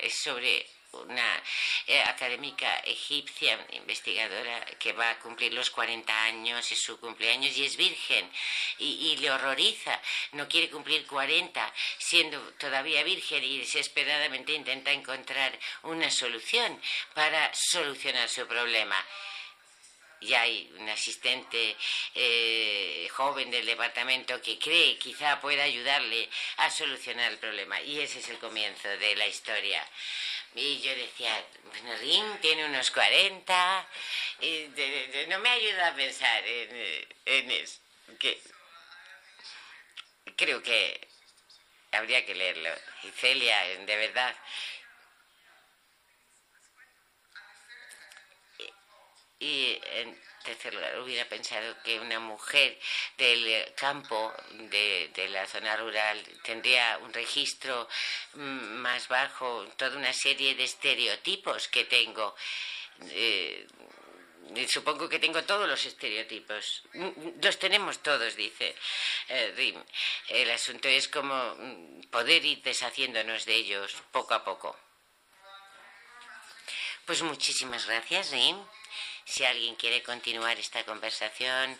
es sobre una eh, académica egipcia, investigadora, que va a cumplir los 40 años, es su cumpleaños y es virgen y, le horroriza, no quiere cumplir 40 siendo todavía virgen y desesperadamente intenta encontrar una solución para solucionar su problema y hay un asistente eh, joven del departamento que cree quizá pueda ayudarle a solucionar el problema. Y ese es el comienzo de la historia. Y yo decía, bueno, Rim tiene unos 40, y no me ayuda a pensar en, en eso. Creo que habría que leerlo. Y Celia, de verdad. Y, en hubiera pensado que una mujer del campo, de, la zona rural, tendría un registro mm, más bajo, toda una serie de estereotipos que tengo. Eh, supongo que tengo todos los estereotipos. Los tenemos todos, dice eh, Rim. El asunto es como mm, poder ir deshaciéndonos de ellos poco a poco. Pues muchísimas gracias, Rim. Si alguien quiere continuar esta conversación,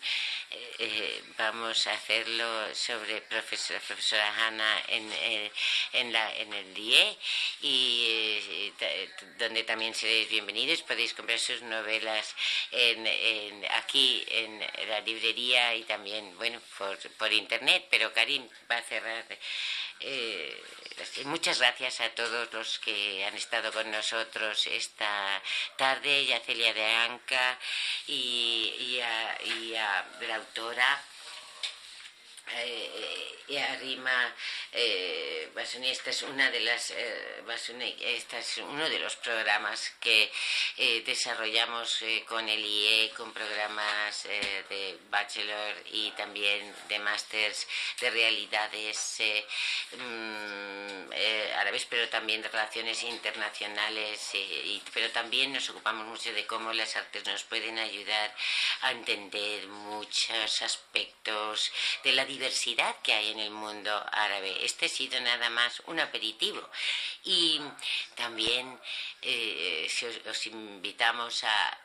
eh, eh, vamos a hacerlo sobre profesora, profesora Hanna en, eh, en, la, en el DIE y donde también seréis bienvenidos. Podéis comprar sus novelas en, aquí en la librería y también, bueno, por, por internet, pero Karim va a cerrar eh, muchas gracias a todos los que han estado con nosotros esta tarde, y a Celia de Anca y, a, la autora eh, arrima eh, esta es una de las eh, este es uno de los programas que eh, desarrollamos eh, con el IE con programas de bachelor y también de másters de realidades mm, árabes pero también de relaciones internacionales pero también nos ocupamos mucho de cómo las artes nos pueden ayudar a entender muchos aspectos de la diversidad que hay en el mundo árabe. Este ha sido nada más un aperitivo. Y también eh, os invitamos a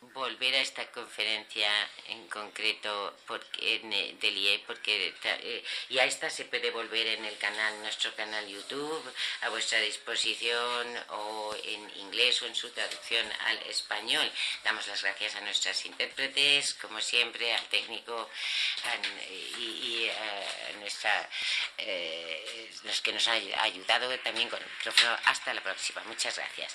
volver a esta conferencia en concreto porque, en, eh, del IE porque eh, y a esta se puede volver en el canal nuestro canal YouTube a vuestra disposición o en inglés o en su traducción al español. Damos las gracias a nuestras intérpretes como siempre al técnico y, a nuestra eh, los que nos ha ayudado también con el micrófono. Hasta la próxima. Muchas gracias